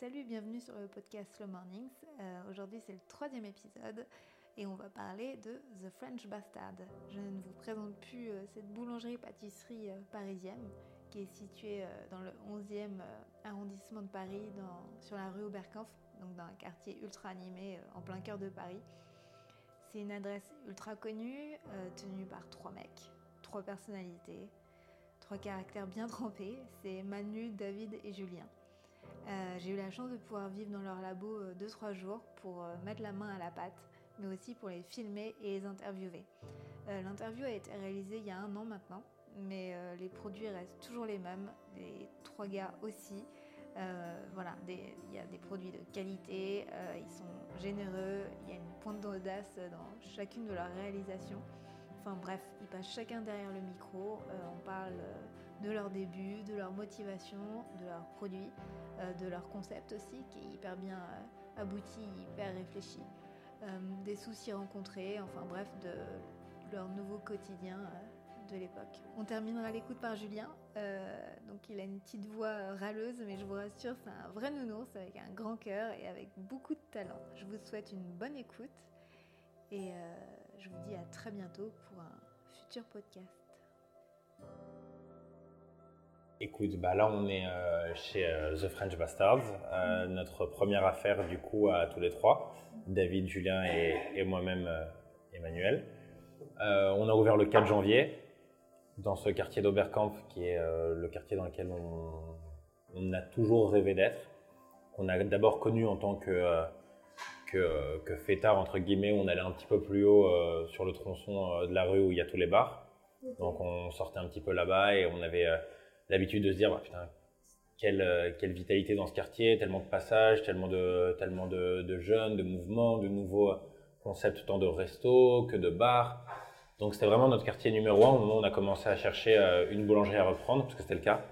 Salut, bienvenue sur le podcast Slow Mornings. Euh, Aujourd'hui, c'est le troisième épisode et on va parler de The French Bastard. Je ne vous présente plus euh, cette boulangerie-pâtisserie euh, parisienne qui est située dans le 11e euh, arrondissement de Paris, sur la rue Oberkampf, donc dans un quartier ultra animé en plein cœur de Paris. C'est une adresse ultra connue, tenue par trois mecs, trois personnalités, trois caractères bien trempés. C'est Manu, David et Julien. Euh, j'ai eu la chance de pouvoir vivre dans leur labo 2-3 jours pour euh, mettre la main à la pâte, mais aussi pour les filmer et les interviewer. Euh, L'interview a été réalisée il y a un an maintenant, mais euh, les produits restent toujours les mêmes, les trois gars aussi. Euh, voilà, il y a des produits de qualité, euh, ils sont généreux, il y a une pointe d'audace dans chacune de leurs réalisations. Enfin bref, ils passent chacun derrière le micro, euh, on parle euh, de leur début, de leur motivation, de leurs produits, euh, de leur concept aussi, qui est hyper bien euh, abouti, hyper réfléchi, euh, des soucis rencontrés, enfin bref, de leur nouveau quotidien de l'époque. On terminera l'écoute par Julien, donc il a une petite voix râleuse, mais je vous rassure, c'est un vrai nounours avec un grand cœur et avec beaucoup de talent. Je vous souhaite une bonne écoute et je vous dis à très bientôt pour un futur podcast. Écoute, bah là on est euh, chez euh, The French Bastards, euh, notre première affaire du coup à tous les trois, David, Julien et, moi-même Emmanuel. On a ouvert le 4 janvier dans ce quartier d'Oberkampf qui est le quartier dans lequel on, a toujours rêvé d'être, qu'on a d'abord connu en tant que, que, que fêtard entre guillemets, on allait un petit peu plus haut sur le tronçon de la rue où il y a tous les bars. Donc on sortait un petit peu là-bas et on avait l'habitude de se dire, bah, putain, quelle, euh, quelle vitalité dans ce quartier, tellement de passages, tellement de, tellement de, de jeunes, de mouvements, de nouveaux concepts tant de restos que de bars. Donc c'était vraiment notre quartier numéro un au moment où on a commencé à chercher euh, une boulangerie à reprendre, parce que c'était le cas.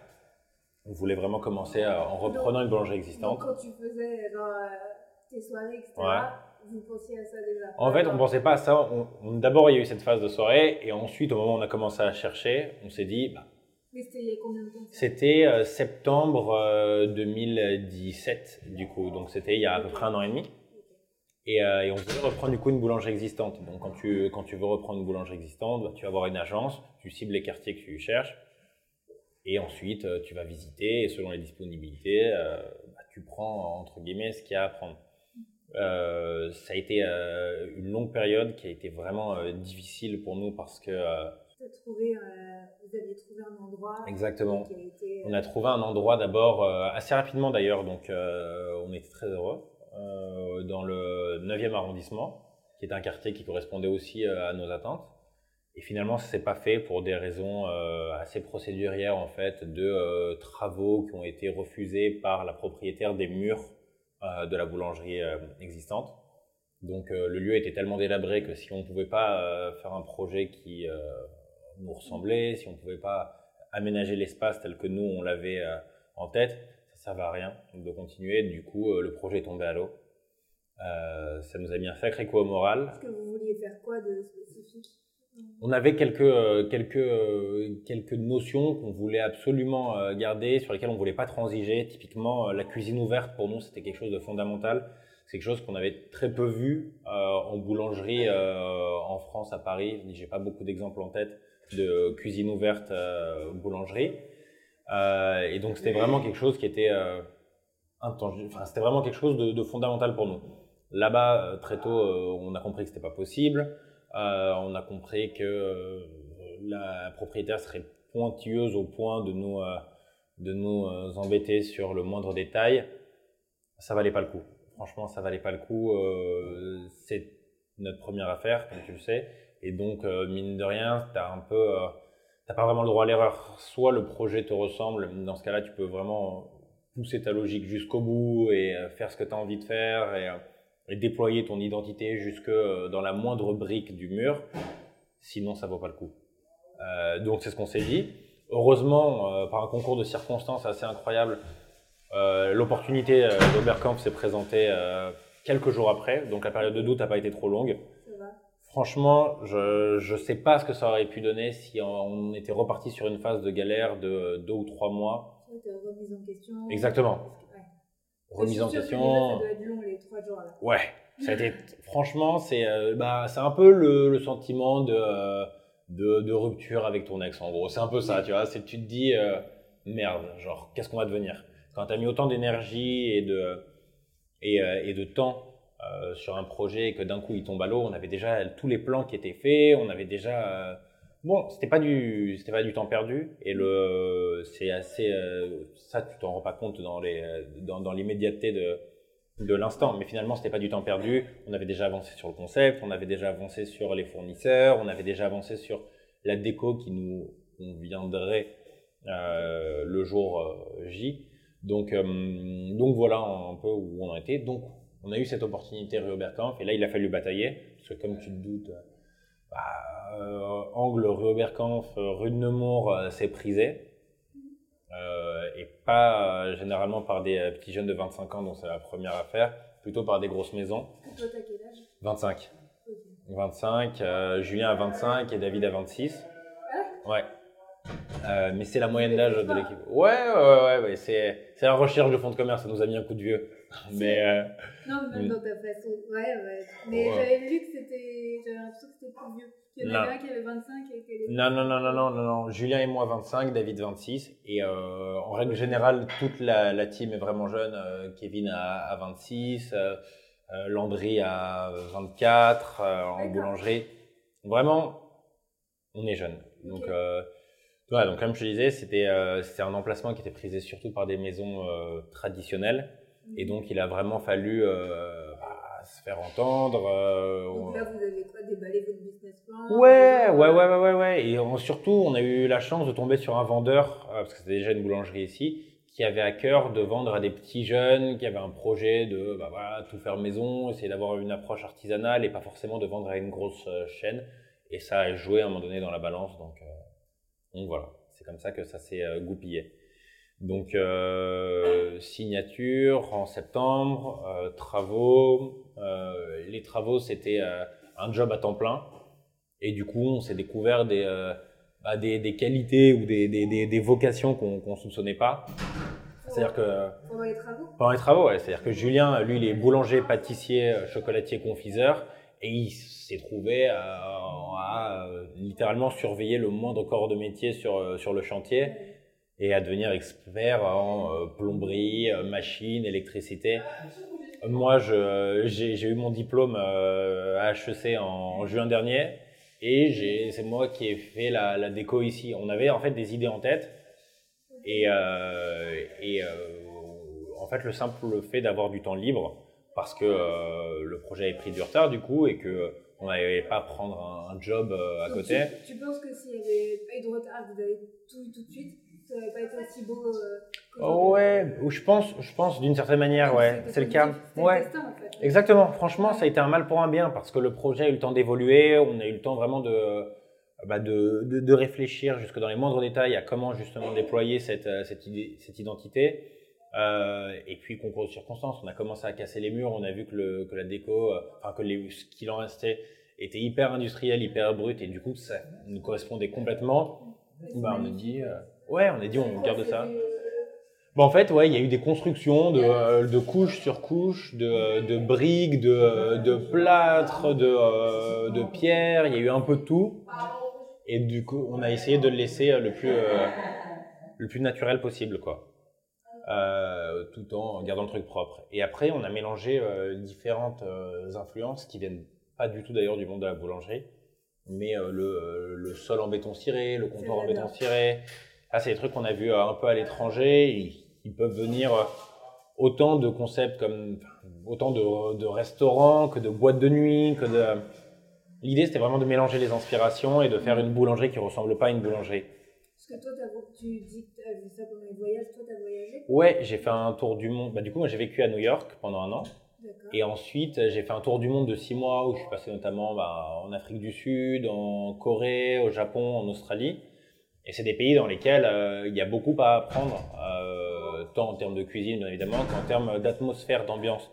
On voulait vraiment commencer euh, en reprenant une boulangerie Donc, existante. quand tu faisais genre, euh, tes soirées, etc., Ouais. vous pensiez à ça déjà En fait, on D'accord. pensait pas à ça. On- on- D'abord, il y a eu cette phase de soirée, et ensuite, au moment où on a commencé à chercher, on s'est dit, bah, c'était euh, septembre euh, 2017, du coup. Donc, c'était il y a à peu près un an et demi. Et, euh, et on voulait reprendre du coup une boulangerie existante. Donc, quand tu, quand tu veux reprendre une boulangerie existante, bah, tu vas avoir une agence, tu cibles les quartiers que tu cherches. Et ensuite, euh, tu vas visiter et selon les disponibilités, euh, bah, tu prends entre guillemets ce qu'il y a à prendre. Euh, ça a été euh, une longue période qui a été vraiment euh, difficile pour nous parce que euh, euh, vous aviez trouvé un endroit Exactement. qui a été. On a trouvé un endroit d'abord, euh, assez rapidement d'ailleurs, donc euh, on était très heureux, euh, dans le 9e arrondissement, qui est un quartier qui correspondait aussi euh, à nos attentes. Et finalement, ça s'est pas fait pour des raisons euh, assez procédurières en fait, de euh, travaux qui ont été refusés par la propriétaire des murs euh, de la boulangerie euh, existante. Donc euh, le lieu était tellement délabré que si on ne pouvait pas euh, faire un projet qui euh, nous ressemblait, si on ne pouvait pas aménager l'espace tel que nous on l'avait euh, en tête, ça ne servait à rien de continuer. Du coup, euh, le projet est tombé à l'eau. Euh, ça nous a mis un sacré coup au moral. Est-ce que vous vouliez faire quoi de spécifique? On avait quelques, quelques, quelques notions qu'on voulait absolument garder, sur lesquelles on ne voulait pas transiger. Typiquement, la cuisine ouverte, pour nous, c'était quelque chose de fondamental. C'est quelque chose qu'on avait très peu vu euh, en boulangerie euh, en France, à Paris. J'ai pas beaucoup d'exemples en tête de cuisine ouverte euh, boulangerie. Euh, et donc, c'était vraiment quelque chose qui était euh, intangible. Enfin, c'était vraiment quelque chose de, de fondamental pour nous. Là-bas, très tôt, on a compris que c'était pas possible. On a compris que la propriétaire serait pointilleuse au point de nous, de nous embêter sur le moindre détail. Ça valait pas le coup. Franchement, ça valait pas le coup. Euh, c'est notre première affaire, comme tu le sais. Et donc, euh, mine de rien, t'as un peu, euh, t'as pas vraiment le droit à l'erreur. Soit le projet te ressemble. Dans ce cas-là, tu peux vraiment pousser ta logique jusqu'au bout et euh, faire ce que tu as envie de faire et, déployer ton identité jusque dans la moindre brique du mur. Sinon, ça vaut pas le coup. Donc, c'est ce qu'on s'est dit. Heureusement, par un concours de circonstances assez incroyable, l'opportunité d'Oberkampf s'est présentée quelques jours après. Donc, la période de doute n'a pas été trop longue. Franchement, je ne sais pas ce que ça aurait pu donner si on était reparti sur une phase de galère de deux ou trois mois. Remise en question. Exactement. Ouais. remise en que question. Ça doit être long les trois jours là. Ouais, ça a été, franchement, c'est euh, bah, c'est un peu le, le sentiment de, euh, de, de rupture avec ton ex, en gros. C'est un peu ça, tu vois. Tu te dis, euh, merde, genre, qu'est-ce qu'on va devenir? Quand tu as mis autant d'énergie et de, et, euh, et de temps euh, sur un projet et que d'un coup il tombe à l'eau, on avait déjà tous les plans qui étaient faits, on avait déjà. euh, bon, c'était pas du, c'était pas du temps perdu et le, c'est assez. euh, ça, tu t'en rends pas compte dans les, dans, dans l'immédiateté de de l'instant, mais finalement c'était pas du temps perdu. On avait déjà avancé sur le concept, on avait déjà avancé sur les fournisseurs, on avait déjà avancé sur la déco qui nous conviendrait euh, le jour J. Donc, donc voilà un peu où on en était. Donc on a eu cette opportunité rue Oberkampf et là il a fallu batailler parce que comme tu te doutes, bah, euh, angle rue Oberkampf, euh, rue de Nemours, euh, c'est prisé. Euh, et pas euh, généralement par des euh, petits jeunes de 25 ans dont c'est la première affaire, plutôt par des grosses maisons. Toi, t'as quel âge? 25. Ok. 25, euh, Julien a 25 et David a 26. Ouais? Euh, mais c'est la moyenne d'âge de l'équipe. Ouais, ouais, ouais, ouais, c'est, c'est la recherche de fonds de commerce, ça nous a mis un coup de vieux. Mais euh, Non, mais même dans ta façon. Ouais, ouais. Mais Ouais. j'avais lu que c'était. J'avais l'impression que c'était plus vieux. Qu'il y en avait un qui avait 25 et qui avait. non, non, non, non, non, non, non. Julien et moi 25, David 26. Et euh, en règle générale, toute la, la team est vraiment jeune. Euh, Kevin a, a 26, euh, euh, Landry a 24 euh, en boulangerie. Vraiment, on est jeune. Donc, ouais, donc comme je te disais, c'était euh, un emplacement qui était prisé surtout par des maisons euh, traditionnelles. Et donc, il a vraiment fallu euh, bah, se faire entendre. euh, Donc là, vous avez quoi Déballé votre business plan Ouais, vous- ouais, ouais, ouais, ouais, ouais. Et on- surtout, on a eu la chance de tomber sur un vendeur, euh, parce que c'était déjà une boulangerie ici, qui avait à cœur de vendre à des petits jeunes, qui avaient un projet de bah, voilà, tout faire maison, essayer d'avoir une approche artisanale et pas forcément de vendre à une grosse euh, chaîne. Et ça a joué à un moment donné dans la balance. Donc, euh, donc voilà, c'est comme ça que ça s'est euh, goupillé. Donc, euh, signature en septembre, euh, travaux. Euh, les travaux, c'était euh, un job à temps plein. Et du coup, on s'est découvert des, euh, bah, des, des qualités ou des, des, des, vocations qu'on qu'on soupçonnait pas. C'est-à-dire que Pendant les travaux? pendant les travaux, ouais, c'est-à-dire que Julien, lui, il est boulanger, pâtissier, euh, chocolatier, confiseur, et il s'est trouvé à, à, euh, littéralement surveiller le moindre corps de métier sur, sur le chantier et à devenir expert en euh, plomberie, euh, machine, électricité. Moi, j'ai eu mon diplôme euh, à HEC en, en juin dernier et c'est moi qui ai fait la, la déco ici. On avait en fait des idées en tête et, euh, et euh, en fait, le simple fait d'avoir du temps libre, parce que euh, le projet avait pris du retard du coup et que on n'allait pas prendre un, un job à Donc, côté. Tu, tu penses que s'il n'y avait pas eu de retard, vous avez tout eu tout de suite, n'aurait pas été aussi beau euh, Oh, ouais, ou je pense, je pense d'une certaine manière, ouais, c'est le cas. Ouais, en fait. exactement. Franchement, ça a été un mal pour un bien parce que le projet a eu le temps d'évoluer, on a eu le temps vraiment de, bah, de, de, de réfléchir jusque dans les moindres détails à comment justement déployer cette, euh, cette, idée, cette identité. Euh, et puis concours de circonstances, on a commencé à casser les murs, on a vu que, le, que la déco, euh, enfin que les, ce qu'il en restait était hyper industriel, hyper brut, et du coup ça nous correspondait complètement. Bah, on a dit, euh, ouais, on a dit on garde ça. Bon, en fait, ouais, il y a eu des constructions de, euh, de couche sur couche, de, de briques, de, de plâtre, de, euh, de pierre, il y a eu un peu de tout. Et du coup, on a essayé de le laisser euh, le plus, euh, le plus naturel possible, quoi. Euh, tout en gardant le truc propre. Et après, on a mélangé euh, différentes euh, influences qui viennent pas du tout d'ailleurs du monde de la boulangerie, mais euh, le, le sol en béton ciré, le comptoir en béton ciré. Ah, c'est des trucs qu'on a vus euh, un peu à l'étranger. Ils, ils peuvent venir euh, autant de concepts comme autant de, de restaurants que de boîtes de nuit, que de. L'idée, c'était vraiment de mélanger les inspirations et de faire une boulangerie qui ressemble pas à une boulangerie. Parce que toi, tu dis que tu as vu ça pendant les voyages, toi, tu as voyagé? Ouais, j'ai fait un tour du monde. Bah, du coup, moi, j'ai vécu à New York pendant un an. Et ensuite, j'ai fait un tour du monde de six mois où je suis passé notamment bah, en Afrique du Sud, en Corée, au Japon, en Australie. Et c'est des pays dans lesquels euh, il y a beaucoup à apprendre, euh, tant en termes de cuisine, bien évidemment, qu'en termes d'atmosphère, d'ambiance.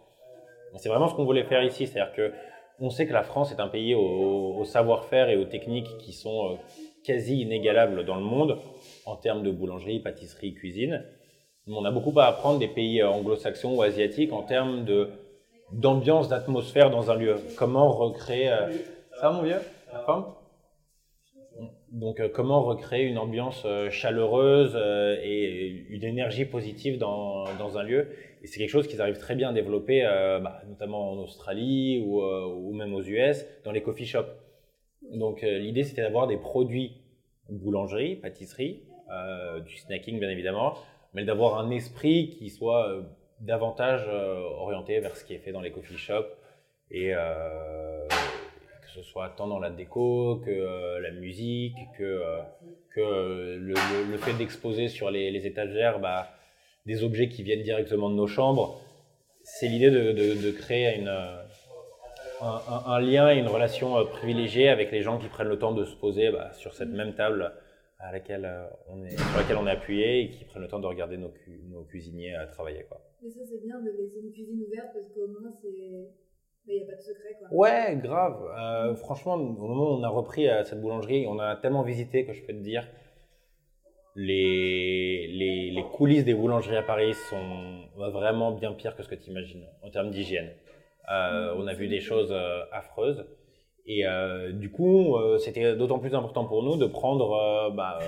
C'est vraiment ce qu'on voulait faire ici, c'est-à-dire que on sait que la France est un pays au, au savoir-faire et aux techniques qui sont euh, quasi inégalables dans le monde en termes de boulangerie, pâtisserie, cuisine. On a beaucoup à apprendre des pays anglo-saxons ou asiatiques en termes d'ambiance, d'atmosphère dans un lieu. Comment recréer. Ça mon vieux? Donc, euh, comment recréer une ambiance euh, chaleureuse euh, et une énergie positive dans, un lieu? Et c'est quelque chose qu'ils arrivent très bien à développer, bah, notamment en Australie ou, même aux US, dans les coffee shops. Donc, l'idée, c'était d'avoir des produits boulangerie, pâtisserie, du snacking, bien évidemment, mais d'avoir un esprit qui soit davantage orienté vers ce qui est fait dans les coffee shops et ce soit tant dans la déco que euh, la musique, que, euh, que euh, le, fait d'exposer sur les, étagères bah, des objets qui viennent directement de nos chambres. C'est l'idée de, de, créer une, un, lien et une relation privilégiée avec les gens qui prennent le temps de se poser bah, sur cette même table à laquelle on est, sur laquelle on est appuyé et qui prennent le temps de regarder nos, nos cuisiniers travailler. Quoi. Mais ça, c'est bien de laisser une cuisine ouverte parce qu'au moins, c'est mais il n'y a pas de secret, quoi. Ouais, grave. Euh, franchement, au moment où on a repris euh, cette boulangerie, on a tellement visité que je peux te dire, les, les, les coulisses des boulangeries à Paris sont vraiment bien pires que ce que tu imagines en termes d'hygiène. Euh, on a vu des choses affreuses. Et du coup, c'était d'autant plus important pour nous de prendre bah,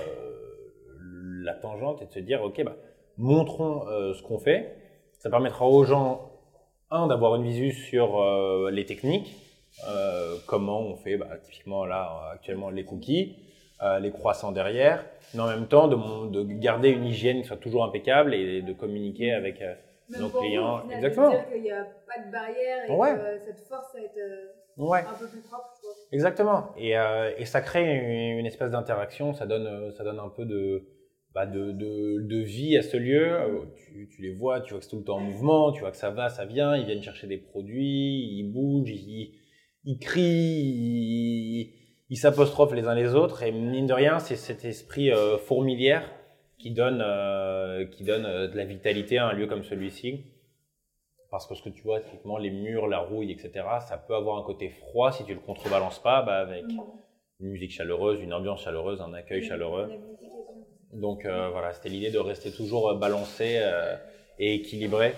la tangente et de se dire, OK, bah, montrons ce qu'on fait. Ça permettra aux gens un, d'avoir une visu sur euh, les techniques, euh, comment on fait bah, typiquement là actuellement les cookies, euh, les croissants derrière, mais en même temps de, de, garder une hygiène qui soit toujours impeccable et de communiquer avec nos clients. Vous, Exactement. dire qu'il n'y a pas de barrière et que cette force à être ouais. un peu plus propre. Exactement. Et, et ça crée une, une espèce d'interaction, ça donne, ça donne un peu de bah, de, de, de, vie à ce lieu. Euh, tu, tu, les vois, tu vois que c'est tout le temps en mouvement, tu vois que ça va, ça vient, ils viennent chercher des produits, ils bougent, ils, ils crient, ils s'apostrophent les uns les autres. Et mine de rien, c'est cet esprit euh, fourmilière qui donne, euh, qui donne de la vitalité à un lieu comme celui-ci. Parce que ce que tu vois, typiquement, les murs, la rouille, etc., ça peut avoir un côté froid si tu le contrebalances pas bah, avec mmh. une musique chaleureuse, une ambiance chaleureuse, un accueil chaleureux. Donc euh, voilà, c'était l'idée de rester toujours euh, balancé euh, et équilibré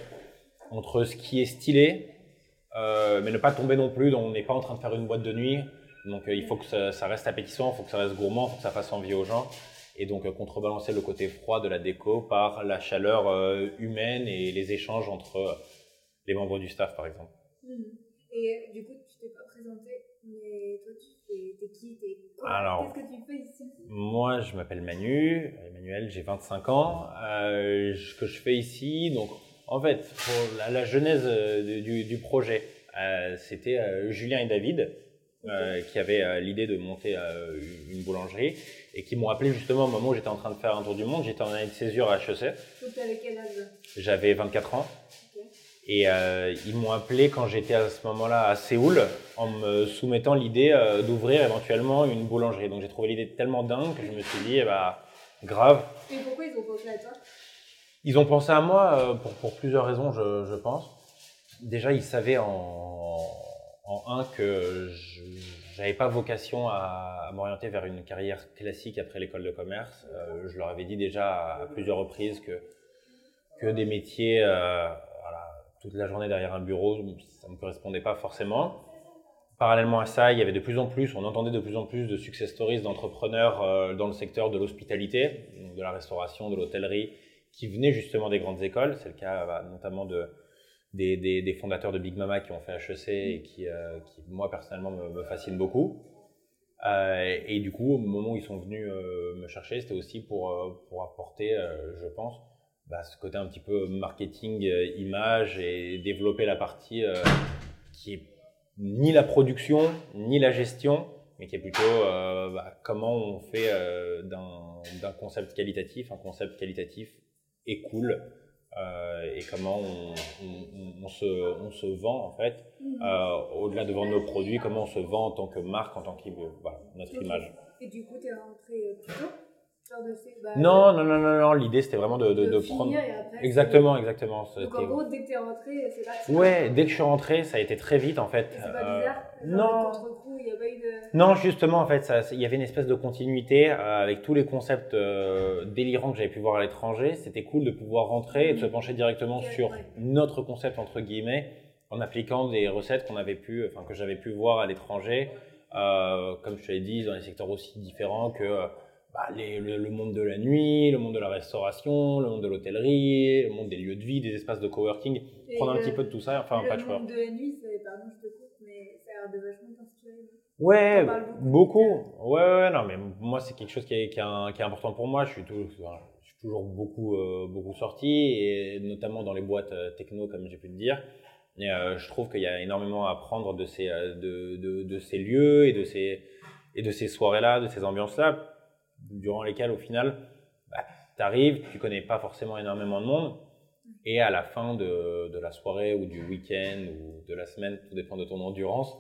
entre ce qui est stylé, mais ne pas tomber non plus. Donc on n'est pas en train de faire une boîte de nuit. Donc il faut que ça, reste appétissant, il faut que ça reste gourmand, il faut que ça fasse envie aux gens. Et donc contrebalancer le côté froid de la déco par la chaleur humaine et les échanges entre les membres du staff, par exemple. Mmh. Et du coup, tu t'es pas présenté, mais toi, tu T'es qui Alors, Qu'est-ce que tu fais ici? Moi, je m'appelle Manu, Emmanuel, j'ai 25 ans. Euh, ce que je fais ici, donc, en fait, pour la, genèse euh, du, du, projet, euh, c'était euh, Julien et David qui avaient l'idée de monter une boulangerie et qui m'ont appelé justement au moment où j'étais en train de faire un tour du monde. J'étais en année de césure à HEC. Avais quel âge? J'avais 24 ans. Et euh, ils m'ont appelé quand j'étais à ce moment-là à Séoul en me soumettant l'idée euh, d'ouvrir éventuellement une boulangerie. Donc j'ai trouvé l'idée tellement dingue que je me suis dit, eh bah, grave. Et pourquoi ils ont pensé à toi? Ils ont pensé à moi euh, pour, pour, plusieurs raisons, je, je, pense. Déjà, ils savaient en, en un que je n'avais pas vocation à, à m'orienter vers une carrière classique après l'école de commerce. Je leur avais dit déjà à plusieurs reprises que, que des métiers toute la journée derrière un bureau, ça ne me correspondait pas forcément. Parallèlement à ça, il y avait de plus en plus, on entendait de plus en plus de success stories d'entrepreneurs euh, dans le secteur de l'hospitalité, de la restauration, de l'hôtellerie, qui venaient justement des grandes écoles. C'est le cas bah, notamment de, des, fondateurs de Big Mama qui ont fait HEC et qui, euh, qui moi personnellement, me, fascinent beaucoup. Euh, et du coup, au moment où ils sont venus euh, me chercher, c'était aussi pour, euh, pour apporter, je pense, bah, ce côté un petit peu marketing, euh, image et développer la partie euh, qui est ni la production ni la gestion, mais qui est plutôt euh, bah, comment on fait d'un concept qualitatif un concept qualitatif et cool et comment on, se, on, se, vend en fait mmh. au-delà de vendre nos produits, comment on se vend en tant que marque, en tant que voilà, notre image. Et du coup, tu es rentré plus tôt? Genre de bah, Non, non, non, non, non. L'idée, c'était vraiment de, de, de de prendre. et après, Exactement, exactement. Donc en gros, dès que t'es rentré, c'est parti. Ouais, dès que je suis rentré, ça a été très vite en fait. C'est pas Euh, bizarre non. Genre, contre-coup, il n'y a pas eu de. Non, justement, en fait, il y avait une espèce de continuité euh, avec tous les concepts euh, délirants que j'avais pu voir à l'étranger. C'était cool de pouvoir rentrer et de se pencher directement sur ouais. notre concept entre guillemets, en appliquant des recettes qu'on avait pu, enfin que j'avais pu voir à l'étranger, euh, comme je te l'ai dit, dans des secteurs aussi différents que euh, bah, les- le, le monde de la nuit, le monde de la restauration, le monde de l'hôtellerie, le monde des lieux de vie, des espaces de coworking. Et Prendre un le- petit peu de tout ça, enfin le de choix. monde de la nuit, pardon, je te coupe, mais ça a l'air de vachement t'inspirer. Ouais, beaucoup, beaucoup. donc, Ouais, ouais, non, mais moi, c'est quelque chose qui est, qui est, un- qui est important pour moi. Je suis toujours, je suis toujours beaucoup, euh, beaucoup sorti, et notamment dans les boîtes euh, techno, comme j'ai pu te dire. Et, euh, je trouve qu'il y a énormément à apprendre de ces, euh, de, de, de ces lieux et de ces, et de ces soirées-là, de ces ambiances-là, durant lesquelles, au final, bah, tu arrives, tu connais pas forcément énormément de monde, et à la fin de, de la soirée ou du week-end ou de la semaine, tout dépend de ton endurance,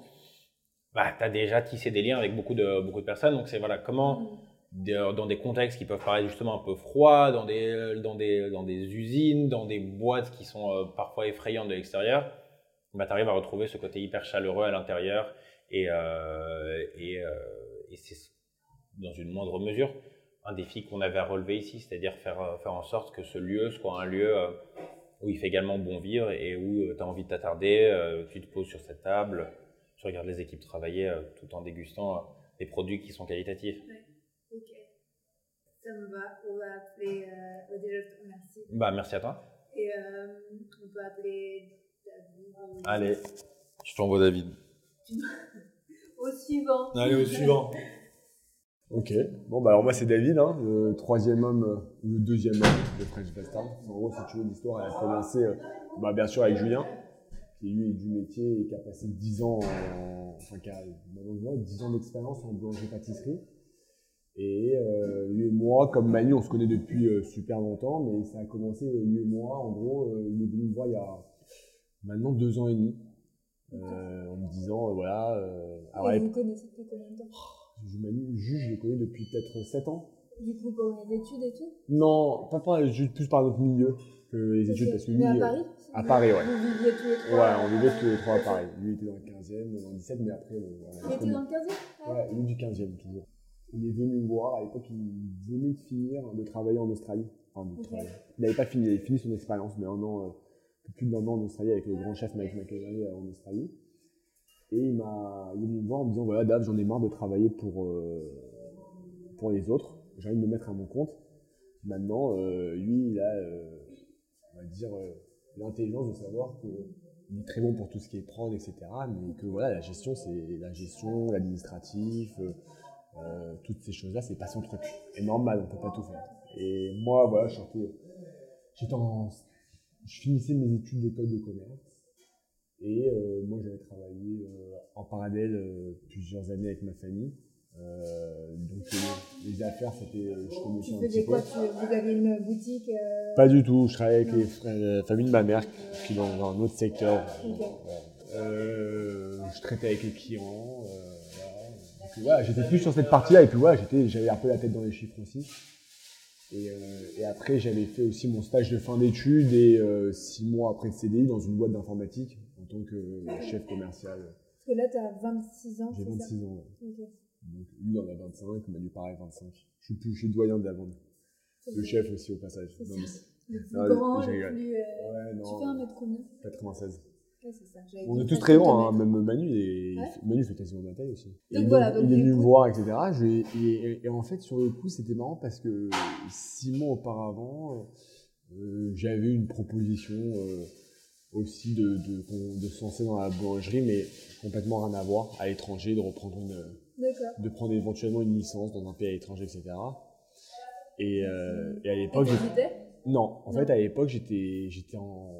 bah, tu as déjà tissé des liens avec beaucoup de, beaucoup de personnes. Donc, c'est voilà, comment, de- dans des contextes qui peuvent paraître justement un peu froids, dans des, dans des, dans des usines, dans des boîtes qui sont euh, parfois effrayantes de l'extérieur, bah, tu arrives à retrouver ce côté hyper chaleureux à l'intérieur. Et, euh, et, euh, et c'est dans une moindre mesure un défi qu'on avait à relever ici, c'est-à-dire faire, euh, faire en sorte que ce lieu soit un lieu euh, où il fait également bon vivre et où tu as envie de t'attarder, euh, tu te poses sur cette table, tu regardes les équipes travailler euh, tout en dégustant euh, des produits qui sont qualitatifs. Ok. Ça me va. On va appeler. Euh... déjà, je te remercie. Bah, merci à toi. Et euh, on peut appeler David. Allez. Je t'envoie David. Au suivant. Allez, au suivant. Ok, bon bah alors moi c'est David, hein, le troisième homme, euh, ou le deuxième homme de French Bastard. En gros, si tu veux, l'histoire elle a commencé euh, bah, bien sûr avec Julien, qui lui est du métier et qui a passé 10 ans, en, enfin qui a malheureusement 10 ans d'expérience en boulangerie-pâtisserie. Et euh, lui et moi, comme Manu, on se connaît depuis euh, super longtemps, mais ça a commencé, lui et moi, en gros, euh, il est venu me voir il y a maintenant deux ans et demi, euh, en me disant, voilà, euh, alors, Et elle- vous connaissez depuis combien de temps? Je, Manu, Juge, je le connais depuis peut-être 7 ans. Du coup, pour les études et tout? Non, pas juste plus par notre milieu que les études, parce que Mais lui, à euh, Paris? À Paris, ouais. Vous viviez tous les Ouais, trois on vivait tous les trois à Paris. Lui était dans le 15e, dans le 17, mais après, on, Il était dans le 15e Ouais, lui du 15e toujours. Il est venu me voir, à l'époque, il venait de finir de travailler en Australie. Enfin, de Ok. travailler. Il n'avait pas fini, il avait fini son expérience, mais un an, euh, plus d'un an en Australie avec le grand chef Mike McInerney euh, en Australie. Et il m'a, il me voir en me disant, voilà, Dave, j'en ai marre de travailler pour, euh, pour les autres. J'ai envie de me mettre à mon compte. Maintenant, euh, lui, il a, euh, on va dire, l'intelligence de savoir que il est très bon pour tout ce qui est prod, etc. Mais que voilà, la gestion, c'est la gestion, l'administratif, toutes ces choses-là, c'est pas son truc. Et normal, on peut pas tout faire. Et moi, voilà, je j'étais en, je finissais mes études d'école de commerce. Et euh, moi, j'avais travaillé euh, en parallèle euh, plusieurs années avec ma famille. Euh, donc euh, les affaires, c'était, je connaissais Tu un petit quoi peu. tu, Vous aviez une boutique euh, Pas du tout, je travaillais avec les frères- la famille de ma mère qui est dans, dans un autre secteur. Euh, je traitais avec les clients. euh, voilà. Donc, voilà, j'étais plus sur cette partie-là et puis voilà, j'étais, j'avais un peu la tête dans les chiffres aussi. Et, euh, et après, j'avais fait aussi mon stage de fin d'études et euh, six mois après le CDI dans une boîte d'informatique tant que chef commercial. Parce que là, tu as 26 ans, J'ai c'est ça 26 ans. ouais. Ok. Donc lui, il en a 25, Manu pareil 25. Je suis plus, je suis doyen de la vente. Le chef aussi au passage. Non, mais- Le plus Ah, grand, le plus. euh, Ouais, Tu non. fais un mètre combien? 96. Ouais, ça. On est tous très grands, hein? même Manu, Ouais. Manu fait quasiment ma taille aussi. Et Donc donc, voilà, donc il est venu me voir, etc. Je, et, et- et en fait, sur le coup, c'était marrant parce que six mois auparavant, euh, j'avais une proposition euh, aussi de, de, de se lancer dans la boulangerie, mais complètement rien à voir, à l'étranger, de reprendre une, de prendre éventuellement une licence dans un pays à l'étranger, etc. Et, euh, et à l'époque, non, en Non. fait, à l'époque, j'étais, j'étais en,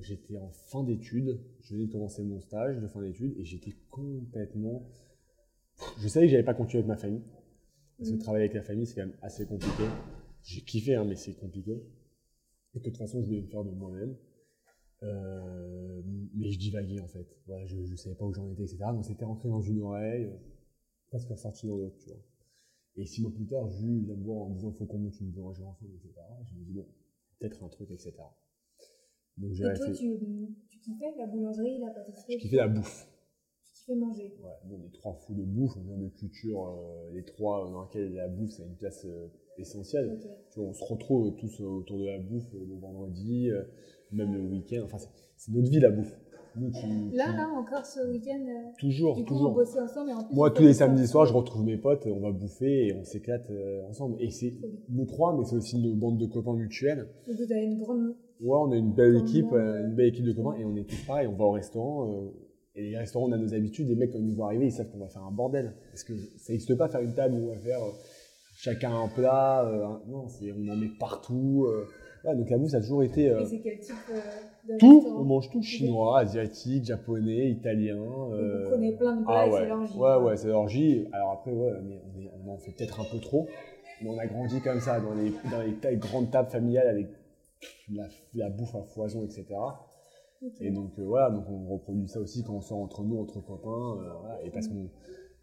j'étais en fin d'études. Je venais de commencer mon stage de fin d'études et j'étais complètement. Je savais que j'allais pas continuer avec ma famille. Parce que Mhm. travailler avec la famille, c'est quand même assez compliqué. J'ai kiffé, hein, mais c'est compliqué. Et que de toute façon, je devais me faire de moi-même. Euh, mais je divaguais, en fait. Voilà, je, je savais pas où j'en étais, etc. Donc, c'était rentré dans une oreille, euh, presque ressorti dans l'autre, tu vois. Et six mois plus tard, Jules vient me voir en disant faut qu'on monte une boulangerie ensemble, etc. Je me dis bon, peut-être un truc, etc. Donc j'ai Et toi, fait- tu, tu kiffais la boulangerie, la pâtisserie? Je kiffais la bouffe. Tu kiffais manger? Ouais, nous, on est trois fous de bouffe, on vient de cultures, euh, les trois dans lesquelles la bouffe, c'est une place euh, essentielle. Ok. Tu vois, on se retrouve tous autour de la bouffe le vendredi, même le week-end. Enfin, c'est- notre vie, la bouffe. Nous, tu- Là, tu- là, encore ce week-end, euh, toujours, du coup, on toujours. bossait ensemble et en plus. Moi, on tous les samedis soirs, je retrouve mes potes, on va bouffer et on s'éclate euh, ensemble. Et c'est nous trois, mais c'est aussi nos bandes de copains mutuels. Donc, vous avez une grande. Ouais, on a une belle équipe, euh, une belle équipe de copains et on est tous pareils. On va au restaurant euh, et les restaurants, on a nos habitudes. Les mecs, quand ils nous voient arriver, ils savent qu'on va faire un bordel. Parce que ça n'existe pas faire une table où on va faire euh, chacun un plat. non, c'est on en met partout. Ouais, donc la ça a toujours été euh, Et c'est quel type euh, de tout. On mange tout chinois, asiatique, japonais, italien. Euh, Vous prenez plein de plats ah ouais. c'est l'orgie. Ouais, ouais, c'est l'orgie. Alors après, ouais, on, en fait peut-être un peu trop. Mais on a grandi comme ça, dans les, dans les tailles, grandes tables familiales avec la, la bouffe à foison, etc. Et donc, euh, voilà, donc on reproduit ça aussi quand on sort entre nous, entre copains. euh, voilà, et parce qu'on.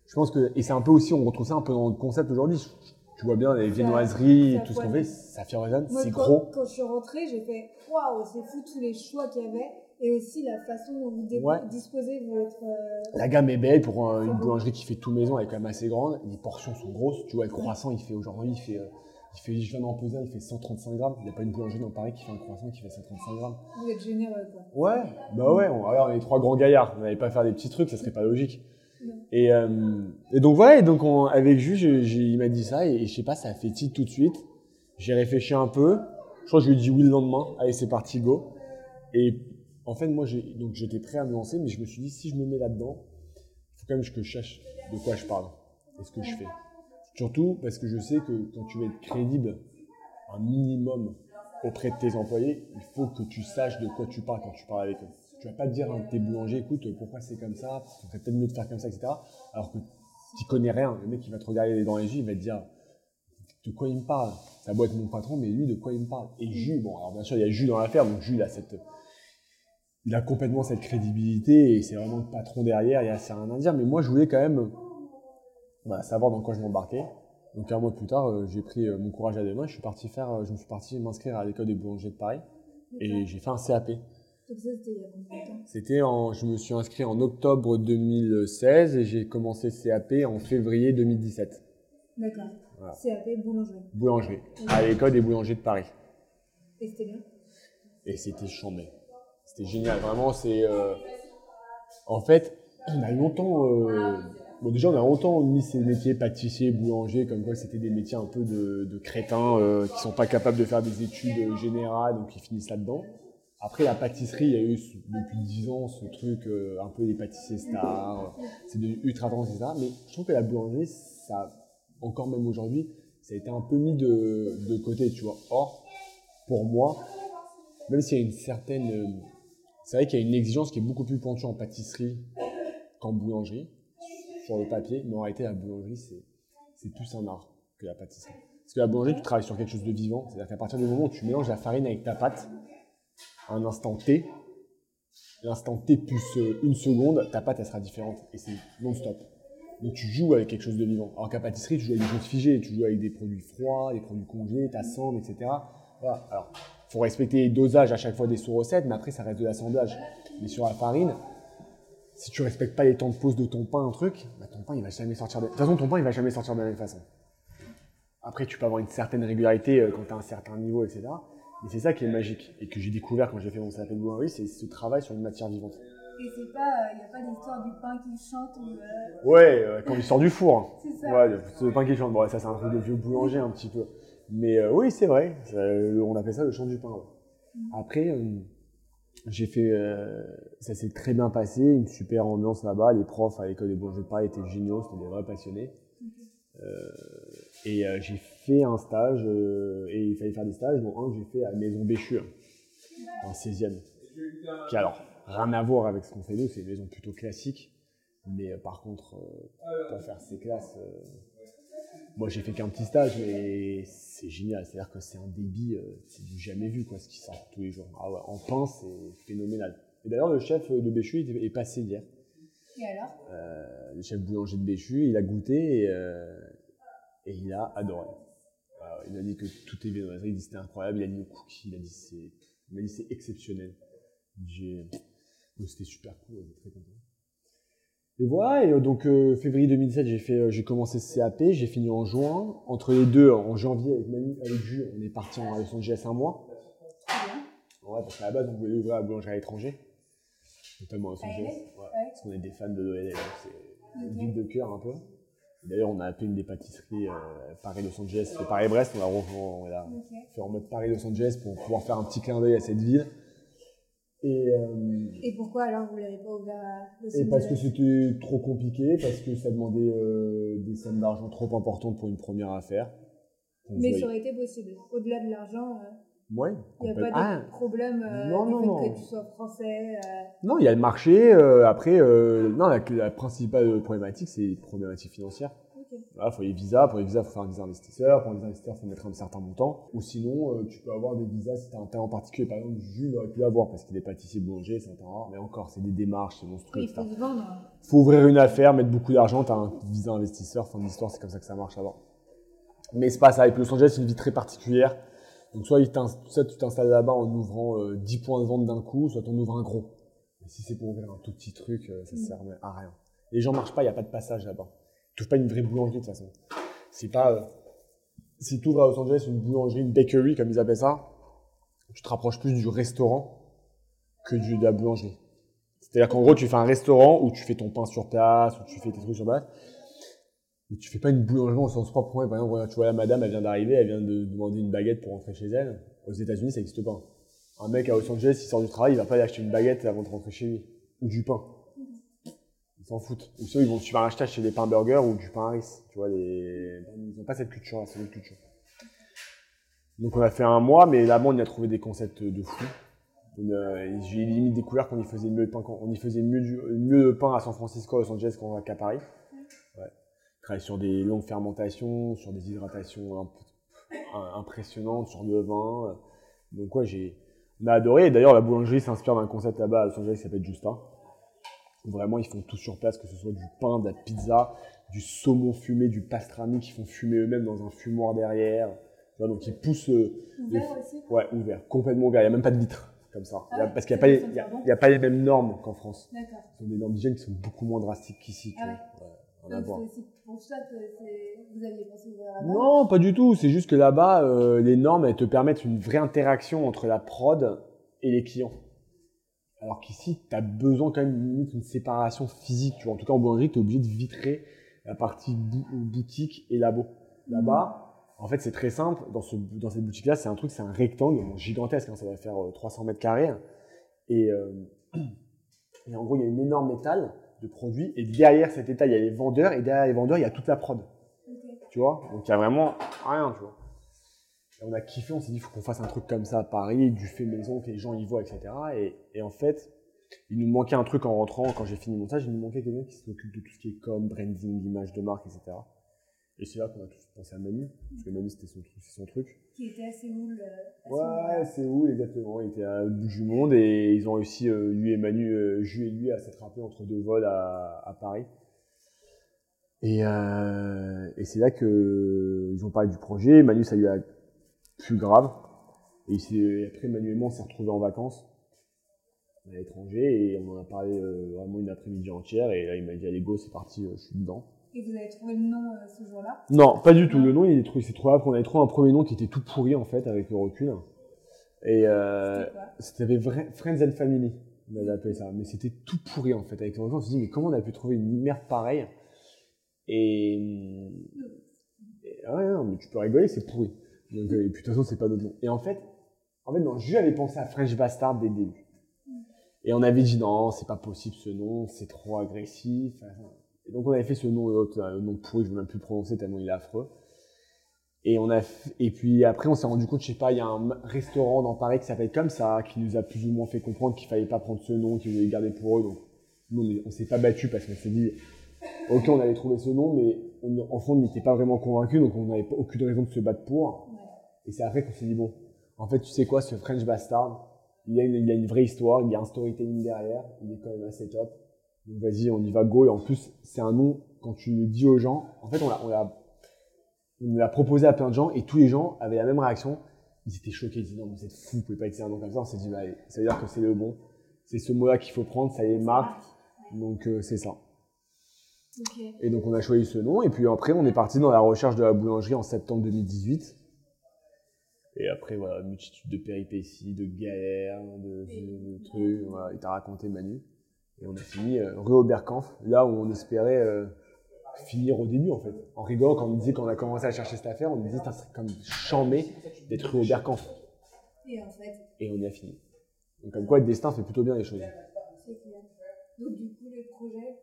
Je pense que. Et c'est un peu aussi, on retrouve ça un peu dans le concept aujourd'hui. Tu vois bien les viennoiseries, tout ce qu'on fait, ça fait c'est gros. quand je suis rentrée, j'ai fait waouh, c'est fou tous les choix qu'il y avait et aussi la façon dont vous Ouais. disposez votre. euh, La gamme est belle pour une boulangerie qui fait tout maison, elle est quand même assez grande. Les portions sont grosses. Tu vois, le croissant, il fait aujourd'hui, il fait, euh, il fait, je viens d'en peser, il fait 135 grammes. Il n'y a pas une boulangerie dans Paris qui fait un croissant qui fait 135 grammes. vous êtes généreux, quoi. Ouais, bah ouais, on, alors, on est trois grands gaillards. On n'allait pas faire des petits trucs, ça serait pas logique. Euh, et donc voilà, et donc on, avec j'ai- il m'a dit ça, et, je sais pas, ça a fait tilt tout de suite. J'ai réfléchi un peu. Je crois que je lui ai dit oui le lendemain. Allez, c'est parti, go. Et en fait, moi, donc j'étais prêt à me lancer, mais je me suis dit, si je me mets là-dedans, il faut quand même que je sache de quoi je parle et ce que je fais. Surtout parce que je sais que quand tu veux être crédible, un minimum auprès de tes employés, il faut que tu saches de quoi tu parles quand tu parles avec eux. Tu vas pas te dire à un de tes boulangers, écoute, pourquoi c'est comme ça, ce serait peut-être mieux de faire comme ça, etc. Alors que tu connais rien. Le mec, il va te regarder dans les yeux, il va te dire, de quoi il me parle? Ça doit être mon patron, mais lui, de quoi il me parle? Et Jules, bon, alors bien sûr, il y a Jules dans l'affaire, donc Jules a cette. Il a complètement cette crédibilité et c'est vraiment le patron derrière, il y a c'est rien à dire. Mais moi, je voulais quand même bah, savoir dans quoi je m'embarquais. Donc un mois plus tard, euh, j'ai pris euh, mon courage à deux mains, je suis parti faire, euh, je me suis parti m'inscrire à l'école des boulangers de Paris et j'ai fait un CAP. C'était en, je me suis inscrit en octobre 2016 et j'ai commencé CAP en février 2017. D'accord. Voilà. CAP boulangerie. Boulangerie, à l'école des boulangers de Paris. Et c'était bien? Et c'était chambé. C'était génial, vraiment, c'est... euh, En fait, on a longtemps... euh, Bon, déjà, on a longtemps mis ces métiers pâtissier, boulanger, comme quoi c'était des métiers un peu de, de crétins euh, qui sont pas capables de faire des études générales, donc ils finissent là-dedans. Après, la pâtisserie, il y a eu depuis 10 ans ce truc, euh, un peu des pâtissiers stars, c'est devenu ultra tendance, etc. Mais je trouve que la boulangerie, ça, encore même aujourd'hui, ça a été un peu mis de, côté, tu vois. Or, pour moi, même s'il y a une certaine. euh, c'est vrai qu'il y a une exigence qui est beaucoup plus pointue en pâtisserie qu'en boulangerie, sur le papier, mais en réalité, la boulangerie, c'est plus un art que la pâtisserie. Parce que la boulangerie, tu travailles sur quelque chose de vivant, c'est-à-dire qu'à partir du moment où tu mélanges la farine avec ta pâte, un instant T, l'instant T plus euh, une seconde, ta pâte, elle sera différente, et c'est non-stop. Donc tu joues avec quelque chose de vivant. Alors qu'à pâtisserie, tu joues avec des choses figées, tu joues avec des produits froids, des produits congelés, t'assembles, etc. Voilà. Alors, faut respecter les dosages à chaque fois des sous-recettes, mais après, ça reste de l'assemblage. Mais sur la farine, si tu respectes pas les temps de pause de ton pain, un truc, bah, ton pain, il va jamais sortir de... De façon, ton pain, il va jamais sortir de la même façon. Après, tu peux avoir une certaine régularité euh, quand tu as un certain niveau, etc. Mais c'est ça qui est magique, et que j'ai découvert quand j'ai fait mon CAP de boulangerie, c'est ce travail sur une matière vivante. Et c'est pas, il n'y a pas l'histoire du pain qui chante ou. euh, Ouais, euh, quand il sort du four. hein. C'est ça. Ouais, le, pain qui chante. Bon, ça, c'est un truc de vieux boulanger un petit peu. Mais euh, oui, c'est vrai. On appelle ça le chant du pain. ouais. Après, euh, j'ai fait. euh, ça s'est très bien passé. Une super ambiance là-bas. Les profs à l'école des boulangers de Paris étaient géniaux. C'était des vrais passionnés. Euh, et euh, j'ai fait un stage. euh, et il fallait faire des stages, dont un que j'ai fait à Maison Béchu, hein, en 16e. Qui, alors, rien à voir avec ce qu'on fait nous. C'est une maison plutôt classique. Mais euh, par contre, euh, pour faire ces classes, moi j'ai fait qu'un petit stage, mais c'est génial. C'est-à-dire que c'est un débit, c'est du jamais vu, quoi, ce qui sort tous les jours. Ah ouais, en pain, c'est phénoménal. Et d'ailleurs, le chef de Béchu est passé hier. Et alors? Le chef boulanger de Béchu, il a goûté et, Et il a adoré. Voilà, il a dit que tout est viennoiserie, il a dit que c'était incroyable, il a dit le cookie, il a dit c'est, il m'a dit c'est exceptionnel. J'ai, donc c'était super cool, j'étais très content. Et voilà, et euh, donc euh, février 2017, j'ai fait, euh, j'ai commencé ce CAP, j'ai fini en juin. Entre les deux, en janvier avec Manu, avec Jules, on est parti en Los Angeles un mois. Bien. Ouais, parce qu'à la base, on voulait ouvrir la boulangerie à l'étranger, notamment à Los Angeles. LA? Ouais. Parce qu'on est des fans de donc c'est une ville de cœur un peu. D'ailleurs, on a appelé une des pâtisseries euh, Paris-Los Angeles, Paris-Brest, on l'a re- on fait en mode Paris-Los Angeles pour pouvoir faire un petit clin d'œil à cette ville. Et, euh, Et pourquoi alors vous l'avez pas ouvert à Los et parce que c'était trop compliqué, parce que ça demandait euh, des sommes d'argent trop importantes pour une première affaire. Mais ça aurait été possible. Au-delà de l'argent, Ouais, il n'y a pas Ah, de problème euh, Non, que tu sois français. euh, Non, il y a le marché. euh, après, euh, non, la, la principale problématique, c'est les problématiques financières. Ok. Voilà, faut les visas. Pour les visas, faut faire un visa investisseur. Pour les investisseurs, faut mettre un certain montant. Ou sinon, tu peux avoir des visas si tu as un talent particulier. Par exemple, Jules aurait pu l'avoir parce qu'il est pâtissier boulanger, c'est un talent rare. Mais encore, c'est des démarches, c'est monstrueux. Il faut se vendre. faut ouvrir une affaire, mettre beaucoup d'argent, tu as un visa investisseur. Fin de l'histoire, c'est comme ça que ça marche avant. Mais c'est pas ça. Avec Los Angeles, c'est une vie très particulière. Donc, soit, il t'in- soit tu t'installes là-bas en ouvrant euh, 10 points de vente d'un coup, soit tu en ouvres un gros. Mais si c'est pour ouvrir un tout petit truc, euh, ça Mm. sert à rien. Les gens marchent pas, il n'y a pas de passage là-bas. Tu pas une vraie boulangerie de toute façon. C'est pas. euh, si tu ouvres à Los Angeles une boulangerie, une bakery, comme ils appellent ça, tu te rapproches plus du restaurant que du, de la boulangerie. C'est-à-dire qu'en gros, tu fais un restaurant où tu fais ton pain sur place, où tu fais tes trucs sur place. Tu fais pas une boulangerie au sens propre. Par exemple, tu vois la madame, elle vient d'arriver, elle vient de demander une baguette pour rentrer chez elle. Aux États-Unis, ça n'existe pas. Un mec à Los Angeles, il sort du travail, il va pas aller acheter une baguette avant de rentrer chez lui. Ou du pain. Ils s'en foutent. Ou sinon, ils vont vas acheter chez des pains burgers ou du pain à. Tu vois, les... ils n'ont pas cette culture-là, c'est une autre culture. Donc on a fait un mois, mais là-bas, on y a trouvé des concepts de fou. J'ai limite découvert qu'on y faisait mieux de pain, on y faisait mieux, mieux de pain à San Francisco, à Los Angeles qu'à Paris. Travaille sur des longues fermentations, sur des hydratations impressionnantes, sur le vin. Donc ouais, j'ai, on a adoré. Et d'ailleurs, la boulangerie s'inspire d'un concept là-bas à Los Angeles qui s'appelle Justa. Où Vraiment, ils font tout sur place, que ce soit du pain, de la pizza, du saumon fumé, du pastrami qu'ils font fumer eux-mêmes dans un fumoir derrière. Tu vois, donc ils poussent, euh, Ouvert aussi ouais, ouvert, complètement ouvert. Il n'y a même pas de vitre, comme ça. Il y a- Ah parce qu'il n'y a, ça pas les- sentir il y a- bon. il y a pas les mêmes normes qu'en France. D'accord. Ce sont des normes d'hygiène qui sont beaucoup moins drastiques qu'ici. Ah ouais. Ouais, rien à Donc voir. c'est aussi pour ça que c'est- vous aviez pensé ouvrir là-bas Non, pas du tout. C'est juste que là-bas, euh, les normes, elles te permettent une vraie interaction entre la prod et les clients. Alors qu'ici, tu as besoin quand même d'une séparation physique. Tu vois. En tout cas, en boulangerie, tu es obligé de vitrer la partie bou- boutique et labo. Là-bas, en fait, c'est très simple. Dans, ce, dans cette boutique-là, c'est un truc, c'est un rectangle gigantesque. hein, ça va faire euh, 300 mètres carrés. Et, euh, et en gros, il y a une énorme étale de produits. Et derrière cette étale, il y a les vendeurs. Et derrière les vendeurs, il y a toute la prod tu vois? Donc il y a vraiment rien, tu vois. Et on a kiffé, on s'est dit, il faut qu'on fasse un truc comme ça à Paris, du fait maison, que les gens y voient, etc. Et, et en fait, il nous manquait un truc en rentrant, quand j'ai fini mon stage, il nous manquait quelqu'un qui s'occupe de tout ce qui est com, branding, image de marque, etc. Et c'est là qu'on a tous pensé à Manu, parce que Manu c'était son son truc. Qui était à Séoul. euh, à. Ouais, c'est où exactement Il était à bout du monde et ils ont réussi, euh, lui et Manu, euh, Ju et lui, à s'attraper entre deux vols à, à Paris. Et, euh, et c'est là que ils ont parlé du projet. Manu, ça lui a plus grave. Et s'est- après, Manu et moi, on s'est retrouvés en vacances à l'étranger et on en a parlé euh, vraiment une après-midi entière. Et là, il m'a dit, allez, go, c'est parti, euh, je suis dedans. Et vous avez trouvé le nom euh, ce jour-là? Non, pas du tout. Le nom, il est trouvé, c'est après. On avait trouvé un premier nom qui était tout pourri, en fait, avec le recul. Et euh, C'était quoi? c'était vrai- Friends and Family, on avait appelé ça. Mais c'était tout pourri, en fait. Avec le recul, on se dit, mais comment on a pu trouver une merde pareille? Et. et- ah ouais, non, mais tu peux rigoler, c'est pourri. Donc, euh, et puis, de toute façon, c'est pas notre nom. Et en fait, en fait, non, je lui avais pensé à French Bastard dès le début. Et on avait dit, non, c'est pas possible ce nom, c'est trop agressif. Et donc, on avait fait ce nom, euh, un nom pourri, je ne veux même plus le prononcer tellement il est affreux. Et, on a f- et puis après, on s'est rendu compte, je sais pas, il y a un restaurant dans Paris qui s'appelle comme ça, qui nous a plus ou moins fait comprendre qu'il fallait pas prendre ce nom, qu'ils voulaient le garder pour eux. Donc, nous, on est- on s'est pas battu parce qu'on s'est dit, ok, on allait trouver ce nom, mais on, en fond, on n'était pas vraiment convaincu, donc on n'avait aucune raison de se battre pour. Et c'est après qu'on s'est dit, bon, en fait, tu sais quoi, ce French Bastard, il y, a une, il a une vraie histoire, il y a un storytelling derrière, il est quand même assez top. Donc vas-y, on y va, go. Et en plus, c'est un nom, quand tu le dis aux gens, en fait, on l'a, on l'a, On l'a proposé à plein de gens et tous les gens avaient la même réaction. Ils étaient choqués, ils disaient non, mais vous êtes fou, vous pouvez pas utiliser un nom comme ça. On s'est dit, bah, allez, ça veut dire que c'est le bon. C'est ce mot-là qu'il faut prendre, ça y est, marque. Donc euh, c'est ça. Ok. Et donc on a choisi ce nom et puis après on est parti dans la recherche de la boulangerie en septembre 2018. Et après voilà, multitude de péripéties, de galères, de, de- de trucs, voilà, il t'a raconté Manu. Et on a fini euh, rue Oberkampf, là où on espérait euh, finir au début en fait. En rigolant quand on nous disait quand on a commencé à chercher cette affaire, on nous disait ça serait comme chambé d'être rue Oberkampf. Et en fait, Et on y a fini. Donc comme quoi le destin fait plutôt bien les choses. c'est. Donc du coup, le projet.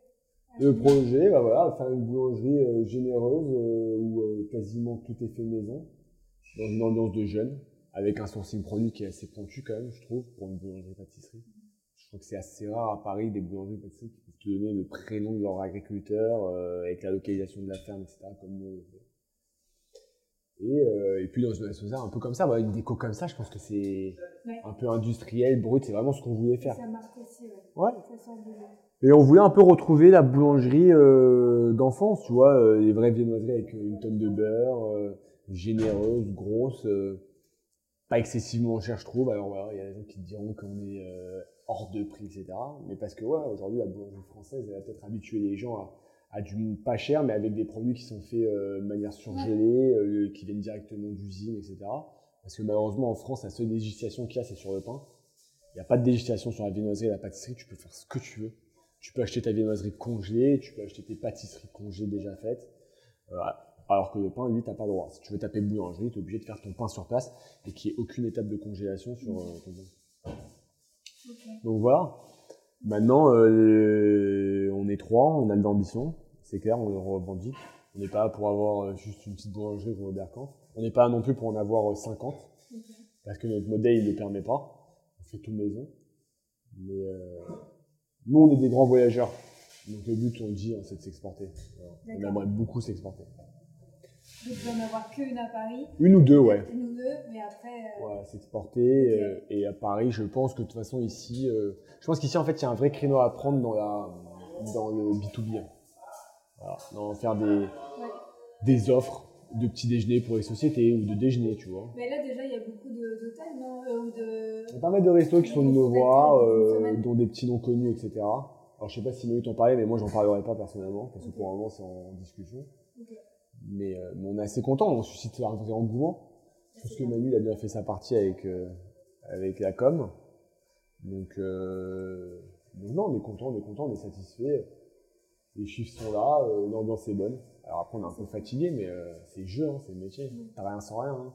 Le projet, bah voilà, faire une boulangerie euh, généreuse euh, où euh, quasiment tout est fait maison, dans une ambiance de jeunes, avec un sourcing produit qui est assez pointu quand même, je trouve, pour une boulangerie-pâtisserie. Je crois que c'est assez rare à Paris des boulangeries-pâtisseries qui peuvent te donner le prénom de leur agriculteur, euh, avec la localisation de la ferme, etc. Comme. Et, euh, et puis dans une association un peu comme ça, bah, une déco comme ça, je pense que c'est Ouais. un peu industriel, brut, c'est vraiment ce qu'on voulait faire. Ça marque aussi, ouais. Ouais. Ça. Et on voulait un peu retrouver la boulangerie euh, d'enfance, tu vois, euh, les vraies viennoiseries avec euh, une tonne de beurre, euh, généreuse, grosse, euh, pas excessivement chère, je trouve. Alors voilà, il y a des gens qui te diront qu'on est euh, hors de prix, etc. Mais parce que ouais, aujourd'hui, la boulangerie française, elle a peut-être habitué les gens à, à du pas cher, mais avec des produits qui sont faits euh, de manière surgelée, euh, qui viennent directement d'usine, etc. Parce que malheureusement, en France, la seule législation qu'il y a, c'est sur le pain. Il n'y a pas de législation sur la viennoiserie et la pâtisserie, tu peux faire ce que tu veux. Tu peux acheter ta viennoiserie congelée, tu peux acheter tes pâtisseries congelées déjà faites. Euh, alors que le pain, lui, t'as pas le droit. Si tu veux taper boulangerie, tu es obligé de faire ton pain sur place et qu'il n'y ait aucune étape de congélation sur euh, ton pain. Donc voilà. Maintenant, euh, on est trois, on a de l'ambition. C'est clair, on le revendique. On n'est pas là pour avoir euh, juste une petite boulangerie pour Oberkampf. On n'est pas là non plus pour en avoir euh, 50. Ok. Parce que notre modèle, ne le permet pas. On fait tout maison. Mais euh, nous, on est des grands voyageurs. Donc le but, on le dit, hein, c'est de s'exporter. On aimerait beaucoup s'exporter. Il va en avoir qu'une à Paris. Une ou deux, ouais. Une ou deux, mais après. euh, Voilà, s'exporter. euh, et à Paris, je pense que de toute façon, ici, euh, je pense qu'ici, en fait, il y a un vrai créneau à prendre dans, la, dans le B2B. Voilà, dans faire des, des offres de petit déjeuner pour les sociétés ou de déjeuner, tu vois. Mais là, déjà, il y a beaucoup d'hôtels, non ou de... Il y a pas mal de restos qui sont de nos voix, euh, dont des petits noms connus, etc. Alors, je sais pas si Noé t'en parlait, mais moi, j'en parlerai pas personnellement, parce que pour le moment, c'est en discussion. Ok. Mais, euh, mais on est assez content, on suscite un vrai engouement. Je pense que Manu, il a bien fait sa partie avec, euh, avec la com. Donc, euh, donc, non, on est content, on est content, on est satisfait. Les chiffres sont là, l'ambiance est bonne. Alors après, on est un peu fatigué, mais c'est le jeu, hein, c'est le métier. T'as rien sans rien. Hein.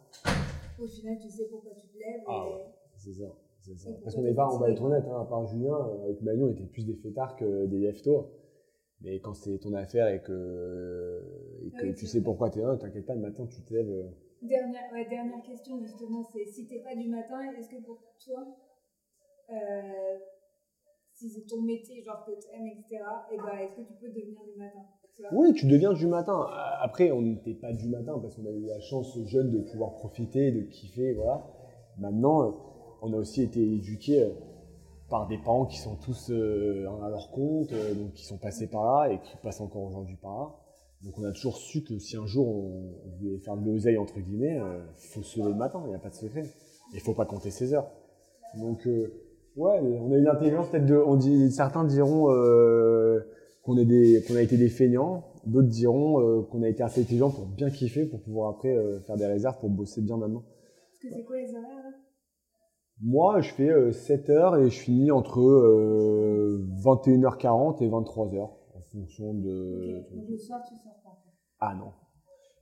Au final, tu sais pourquoi tu te lèves. Ah et- ouais. C'est ça. c'est ça. Parce qu'on est pas, on va être honnête, hein, à part Julien, avec Manu, on était plus des fêtards que des lève-tôt. Mais quand c'est ton affaire et que, et que Ah oui, tu sais vrai. pourquoi t'es là, t'inquiète pas, le matin tu te lèves. euh, Dernière, ouais, dernière question, justement, c'est si t'es pas du matin, est-ce que pour toi, euh, si c'est ton métier, genre que t'aimes, etc., et ben, est-ce que tu peux devenir du matin tu Oui, tu deviens du matin. Après, on n'était pas du matin parce qu'on a eu la chance jeune de pouvoir profiter, de kiffer, voilà. Maintenant, euh, on a aussi été éduqués par des parents qui sont tous euh, à leur compte, euh, donc qui sont passés par là et qui passent encore aujourd'hui par là. Donc on a toujours su que si un jour on voulait faire de l'oseille entre guillemets, il faut se lever le matin, il n'y a pas de secret. Il faut pas compter ses heures. Donc euh, ouais, on a une intelligence peut-être de, on dit, certains diront euh, qu'on a été des feignants, d'autres diront euh, qu'on a été assez intelligents pour bien kiffer, pour pouvoir après euh, faire des réserves pour bosser bien maintenant. Parce que c'est quoi les horaires Moi, je fais euh, 7 heures et je finis entre euh, 21h40 et 23h en fonction de. Ok. Donc le soir, tu sors pas. Ah non.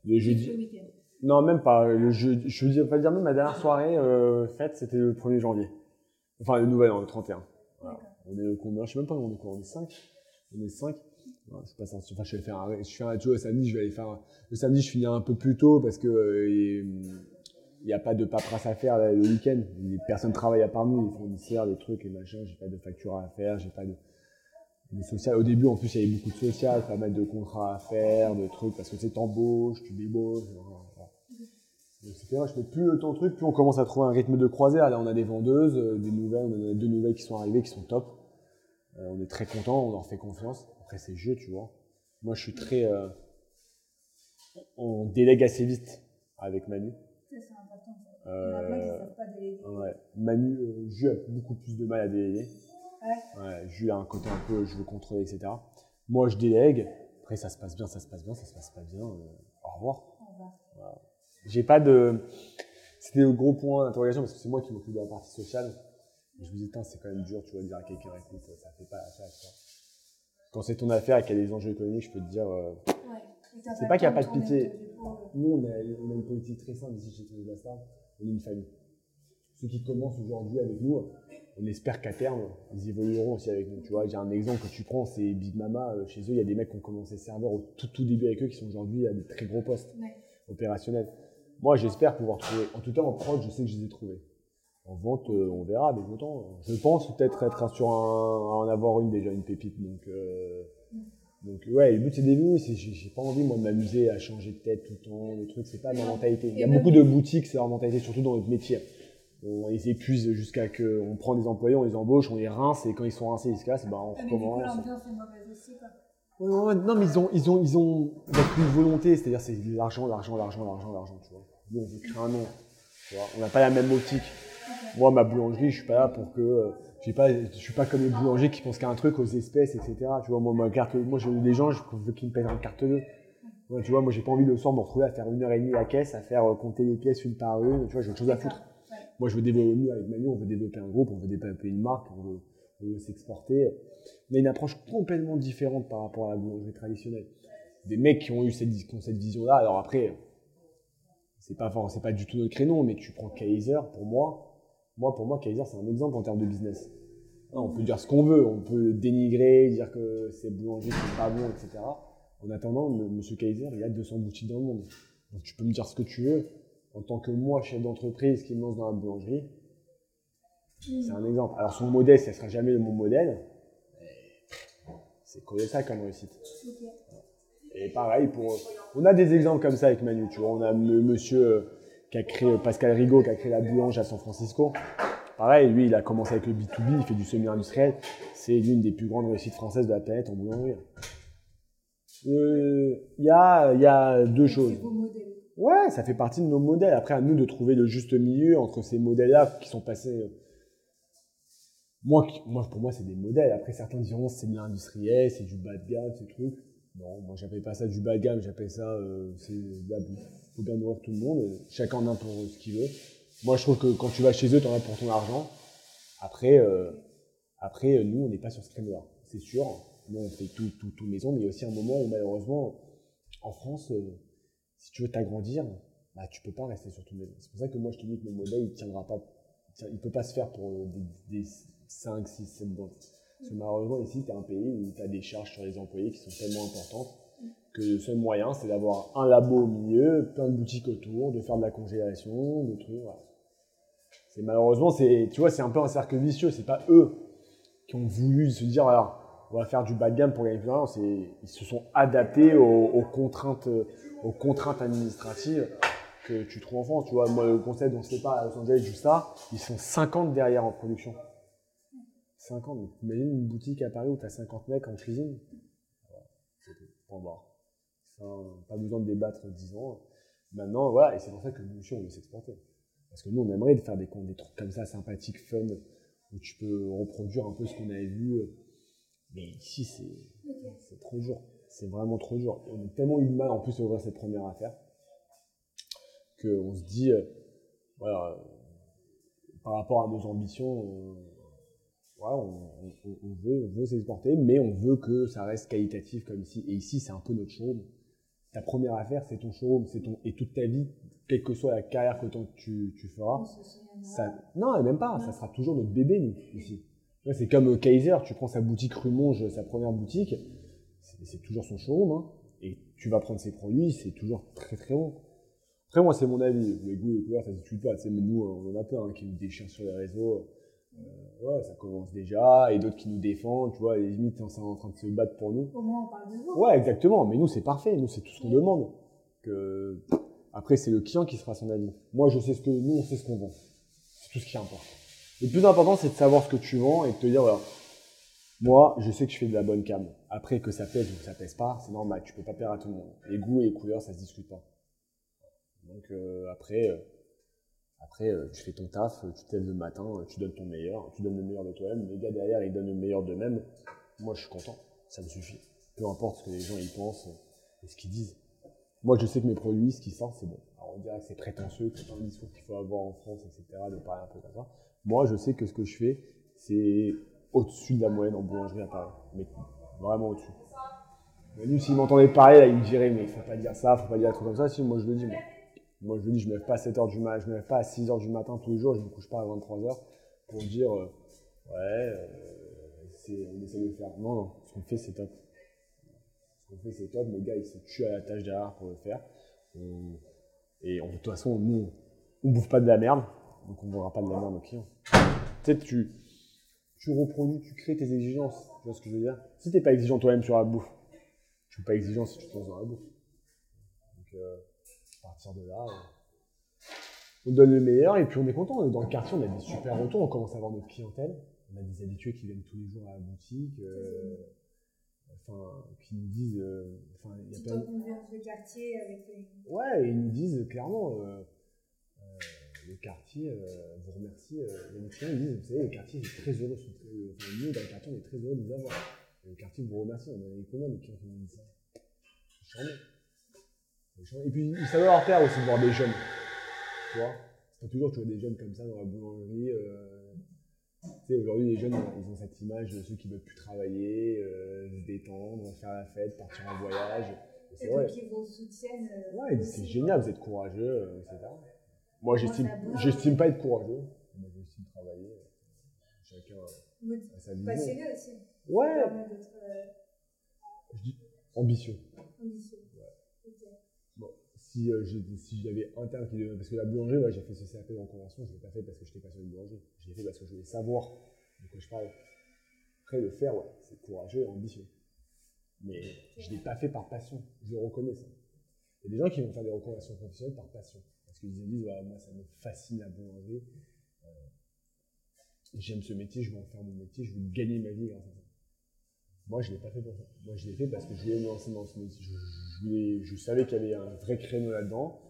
Le jeudi. le week-end. Non, même pas. Le jeudi, je veux dire, pas dire même ma dernière soirée euh, fête, c'était le 1er janvier. Enfin, le nouvel an, le 31. Voilà. On est au combien? Je sais même pas, on est quoi On est 5 On est 5 Voilà, c'est pas ça. Enfin, je vais faire un, je fais un, tu vois, le samedi, je vais aller faire un- le samedi, je finis un peu plus tôt parce que euh, il n'y a pas de paperasse à faire le week-end. Les personnes travaillent à part nous, les fournisseurs, les trucs et machin. J'ai pas de facture à faire, j'ai pas de, de social. Au début, en plus, il y avait beaucoup de social, pas mal de contrats à faire, de trucs parce que c'est t'embauches, tu débauches. vrai, je fais plus ton truc, plus on commence à trouver un rythme de croisière. Là, on a des vendeuses, euh, des nouvelles, on a deux nouvelles qui sont arrivées, qui sont top. Euh, on est très content, on leur fait confiance. Après, c'est jeu, tu vois. Moi, je suis très. euh, on délègue assez vite avec Manu. Ça, c'est important. Ça. Il y en a plein qui Euh, savent pas déléguer. ouais. Manu, euh, Jus a beaucoup plus de mal à déléguer. Ouais. Ouais, Jus a un côté un peu je veux contrôler, etc. Moi, je délègue. Après, ça se passe bien, ça se passe bien, ça se passe pas bien. euh, au revoir. On va. J'ai pas de. C'était le gros point d'interrogation parce que c'est moi qui m'occupe de la partie sociale. Et je me disais, Tain, c'est quand même dur, tu vois, de dire à quelqu'un, écoute, ça fait pas tu vois. Quand c'est ton affaire et qu'il y a des enjeux économiques, je peux te dire, euh, Ouais. C'est pas qu'il y a pas de pitié. nous, on a, on a une politique très simple ici chez Tony Bastard. On est une famille. Ceux qui commencent aujourd'hui avec nous, on espère qu'à terme, ils évolueront aussi avec nous. Tu vois, j'ai un exemple que tu prends, c'est Big Mama. euh, Chez eux, il y a des mecs qui ont commencé serveur au tout, tout début avec eux qui sont aujourd'hui à des très gros postes Ouais. opérationnels. Moi, j'espère pouvoir trouver. En tout cas, en prod, je sais que je les ai trouvés. En vente, euh, on verra avec le temps. Je pense peut-être être sur un, en avoir une déjà, une pépite. Donc, euh, donc ouais, le but c'est d'évoluer. c'est- J'ai pas envie moi de m'amuser à changer de tête tout le temps. Le truc, c'est pas ma mentalité. Il y a beaucoup de boutiques, c'est leur mentalité, surtout dans notre métier. On les épuise jusqu'à que on prend des employés, on les embauche, on les rince et quand ils sont rincés, ils se cassent, ben on Ah, recommence. Ouais, ouais, non, mais ils ont, ils ont, ils ont avec une volonté, c'est-à-dire c'est l'argent, l'argent, l'argent, l'argent, l'argent, tu vois. Nous, on veut créer un nom. On n'a pas la même optique. Moi, ma boulangerie, je suis pas là pour que, euh, pas, je suis pas comme les boulangers qui pensent qu'à un truc aux espèces, etc. Tu vois, moi, ma carte, moi, j'ai des gens, je veux qu'ils me payent en carte bleue. Ouais, tu vois, moi, j'ai pas envie le soir de me retrouver à faire une heure et demie la caisse, à faire euh, compter les pièces une par une. Tu vois, j'ai autre chose à foutre. Ouais. Moi, je veux développer, nous, avec Manu, on veut développer un groupe, on veut développer une marque, on veut, s'exporter. On a une approche complètement différente par rapport à la boulangerie traditionnelle. Des mecs qui ont eu cette vision-là, alors après, c'est pas, fort- c'est pas du tout notre créneau, mais tu prends Kaiser, pour moi, moi, pour moi, Kaiser, c'est un exemple en termes de business. On peut dire ce qu'on veut, on peut dénigrer, dire que c'est boulanger, c'est pas bon, etc. En attendant. Monsieur Kaiser, il y a 200 boutiques dans le monde. Donc tu peux me dire ce que tu veux. En tant que moi, chef d'entreprise qui me lance dans la boulangerie, c'est un exemple. Alors son modèle, ça sera jamais mon modèle. C'est colossal comme réussite. Et pareil, pour, on a des exemples comme ça avec Manu. Tu vois, on a monsieur euh, qui a créé, Pascal Rigaud, qui a créé la boulange à San Francisco. Pareil, lui, il a commencé avec le B2B, il fait du semi-industriel. C'est l'une des plus grandes réussites françaises de la planète en boulangerie. Euh, Il y, a, y a deux choses. Ouais, ça fait partie de nos modèles. Après, à nous de trouver le juste milieu entre ces modèles-là qui sont passés. euh, moi, pour moi, c'est des modèles. Après, certains diront c'est de l'industriel, c'est du bas de gamme, ces trucs. Non, moi, j'appelle pas ça du bas de gamme, j'appelle ça euh, c'est. Faut bien nourrir tout le monde. Chacun en a pour ce qu'il veut. Moi, je trouve que quand tu vas chez eux, tu en as pour ton argent. Après, euh, après, nous, on n'est pas sur ce créneau-là. C'est sûr. Nous, on fait tout, tout, tout maison, mais il y a aussi un moment où, malheureusement, en France, euh, si tu veux t'agrandir, bah, tu peux pas rester sur ton maison. C'est pour ça que moi, je te dis que le modèle, il tiendra pas, il peut pas se faire pour euh, des, des 5, 6, 7 banques. Parce que malheureusement, ici, tu as un pays où tu as des charges sur les employés qui sont tellement importantes que le seul moyen, c'est d'avoir un labo au milieu, plein de boutiques autour, de faire de la congélation, de trucs. Malheureusement, c'est, tu vois, c'est un peu un cercle vicieux. C'est pas eux qui ont voulu se dire, voilà, on va faire du bas de gamme pour gagner plus d'argent. Ils se sont adaptés aux, aux contraintes, aux contraintes administratives que tu trouves en France. Tu vois, moi, le concept, on ne sait pas, à Los Angeles, juste ça, ils sont 50 derrière en production. 50, donc imagine une boutique à Paris où tu as 50 mecs en cuisine. Voilà, c'est point barre. Ça, pas besoin de débattre 10 ans. Maintenant, voilà, et c'est pour ça que nous aussi, on veut s'exporter. Parce que nous, on aimerait faire des, des trucs comme ça, sympathiques, fun, où tu peux reproduire un peu ce qu'on avait vu. Mais ici, c'est trop dur. C'est vraiment trop dur. On a tellement eu de mal en plus à ouvrir cette première affaire qu'on se dit, euh, voilà, euh, par rapport à nos ambitions, euh, voilà, on, on- on veut, on veut s'exporter, mais on veut que ça reste qualitatif comme ici. Et ici, c'est un peu notre showroom. Ta première affaire, c'est ton showroom, c'est ton et toute ta vie, quelle que soit la carrière que tu, tu feras, ça, non, même pas, ça sera toujours notre bébé, nous, ici. C'est comme euh, Kaiser, tu prends sa boutique rue Monge, sa première boutique, c'est toujours son showroom, hein, et tu vas prendre ses produits, c'est toujours très très bon. Après, moi, c'est mon avis, les goûts et les couleurs, ça se discute pas, mais nous, on en a plein hein, qui nous déchirent sur les réseaux, ouais, ça commence déjà, et d'autres qui nous défendent, tu vois, et limite, ils sont en train de se battre pour nous. Au moins, on parle de vous. Ouais, exactement. Mais nous, c'est parfait. Nous, c'est tout ce qu'on demande. Que... Après, c'est le client qui se fera son avis. Moi, je sais ce que nous, on sait ce qu'on vend. C'est tout ce qui importe. Le plus important, c'est de savoir ce que tu vends et de te dire, voilà, Moi, je sais que je fais de la bonne cam. Après, que ça pèse ou que ça pèse pas, c'est normal. Tu peux pas plaire à tout le monde. Les goûts et les couleurs, ça se discute pas. Donc euh, après, euh, après euh, tu fais ton taf, tu te lèves le matin, euh, tu donnes ton meilleur, tu donnes le meilleur de toi-même. Les gars derrière, ils donnent le meilleur d'eux-mêmes. Moi, je suis content. Ça me suffit. Peu importe ce que les gens ils pensent euh, et ce qu'ils disent. Moi, je sais que mes produits, ce qui sortent, c'est bon. Alors, on dirait que c'est prétentieux, que c'est un discours qu'il faut avoir en France, etc., de parler un peu comme ça. Moi, je sais que ce que je fais, c'est au-dessus de la moyenne en boulangerie à Paris. Mais vraiment au-dessus. Lui, s'il m'entendait parler, il me dirait, mais faut pas dire ça, faut pas dire un truc comme ça. Si, moi, je le dis, moi. Moi, je le dis, je me lève pas à 7h du matin, je me lève pas à 6h du matin tous les jours, je me couche pas à 23h pour dire, euh, ouais, euh, c'est, on essaie de le faire. Non, non, ce qu'on fait, c'est top. Ce qu'on fait, c'est top. Les gars, ils se tuent à la tâche derrière pour le faire. Et de toute façon, nous, on bouffe pas de la merde, donc on ne vendra pas de la merde aux clients. Tu sais, tu, tu reproduis, tu crées tes exigences. Tu vois ce que je veux dire? Si t'es pas exigeant toi-même sur la bouffe, tu peux pas exigeant si tu te lances dans la bouffe. Donc, euh, à partir de là, on donne le meilleur et puis on est content. Dans le quartier, on a des super retours, on commence à avoir notre clientèle. On a des habitués qui viennent tous les jours à la boutique, euh, enfin, qui nous disent, euh, enfin, il y a Tu plein conviens le quartier avec les. Ouais, ils nous disent clairement, euh, euh, le quartier vous remercie. Des clients disent, vous savez, le quartier est très heureux. enfin, nous, dans le quartier, on est très heureux de vous avoir. Et le quartier vous remercie. On a eu combien de clients qui nous disent ça C'est charmant. C'est charmant. Et puis, ça doit leur plaire aussi de voir des jeunes. Tu vois? C'est pas toujours que tu vois des jeunes comme ça dans la boulangerie. euh, tu sais, aujourd'hui, les jeunes, ils ont cette image de ceux qui veulent plus travailler, euh, se détendre, faire la fête, partir en voyage. Et c'est vrai. ils vous soutiennent. euh, Ouais, ils disent, c'est génial, vous êtes courageux, etc. Moi, j'estime, j'estime pas être courageux. Moi, j'estime travailler. Chacun a sa vision. Passionnés aussi. Ouais, je dis ambitieux. ambitieux. Euh, si j'avais un terme qui devait. Parce que la boulangerie, j'ai fait ce CAP en conversion, je l'ai pas fait parce que j'étais passionné de boulangerie. Je l'ai fait parce que je voulais savoir de quoi je parle. Après, le faire, ouais, c'est courageux et ambitieux. Mais je l'ai pas fait par passion. Je reconnais ça. Il y a des gens qui vont faire des reconversions professionnelles par passion. Parce qu'ils se disent, ouais, moi, ça me fascine la boulangerie. Euh, J'aime ce métier, je veux en faire mon métier, je veux gagner ma vie grâce à ça. Moi, je l'ai pas fait pour ça. Moi, je l'ai fait parce que je voulais me dans ce métier. Voulais- je savais qu'il y avait un vrai créneau là-dedans,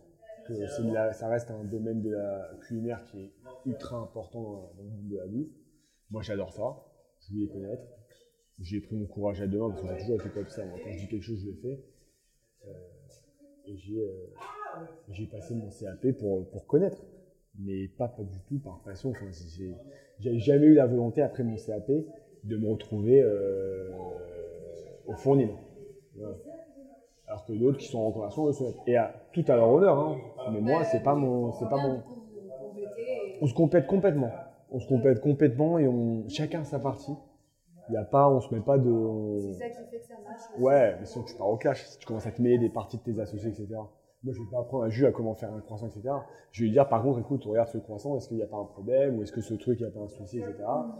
que la- ça reste un domaine de la culinaire qui est ultra important dans, le monde de la bouffe. Moi, j'adore ça. Je voulais connaître. J'ai pris mon courage à deux mains parce que j'ai toujours été comme ça. Moi, quand je dis quelque chose, je le fais. Euh, et j'ai euh, j'ai passé mon CAP pour, pour connaître. Mais pas, pas du tout par passion. Enfin, c'est- J'avais jamais eu la volonté, après mon CAP, de me retrouver euh, au fournil. Voilà. Alors que d'autres qui sont en reconversion, eux, se mettent. Et à, tout à leur honneur, hein. mais moi, c'est pas mon. C'est pas mon... On se complète complètement. On se complète complètement et on chacun sa partie. Il y a pas, on se met pas de. on- C'est ça qui fait que ça marche. Ouais, mais sinon tu pars au clash. Si tu commences à te mêler des parties de tes associés, etc. Moi, je vais pas apprendre à Jus à comment faire un croissant, etc. Je vais lui dire, par contre, écoute, regarde ce croissant, est-ce qu'il n'y a pas un problème ou est-ce que ce truc, il n'y a pas un souci, etc.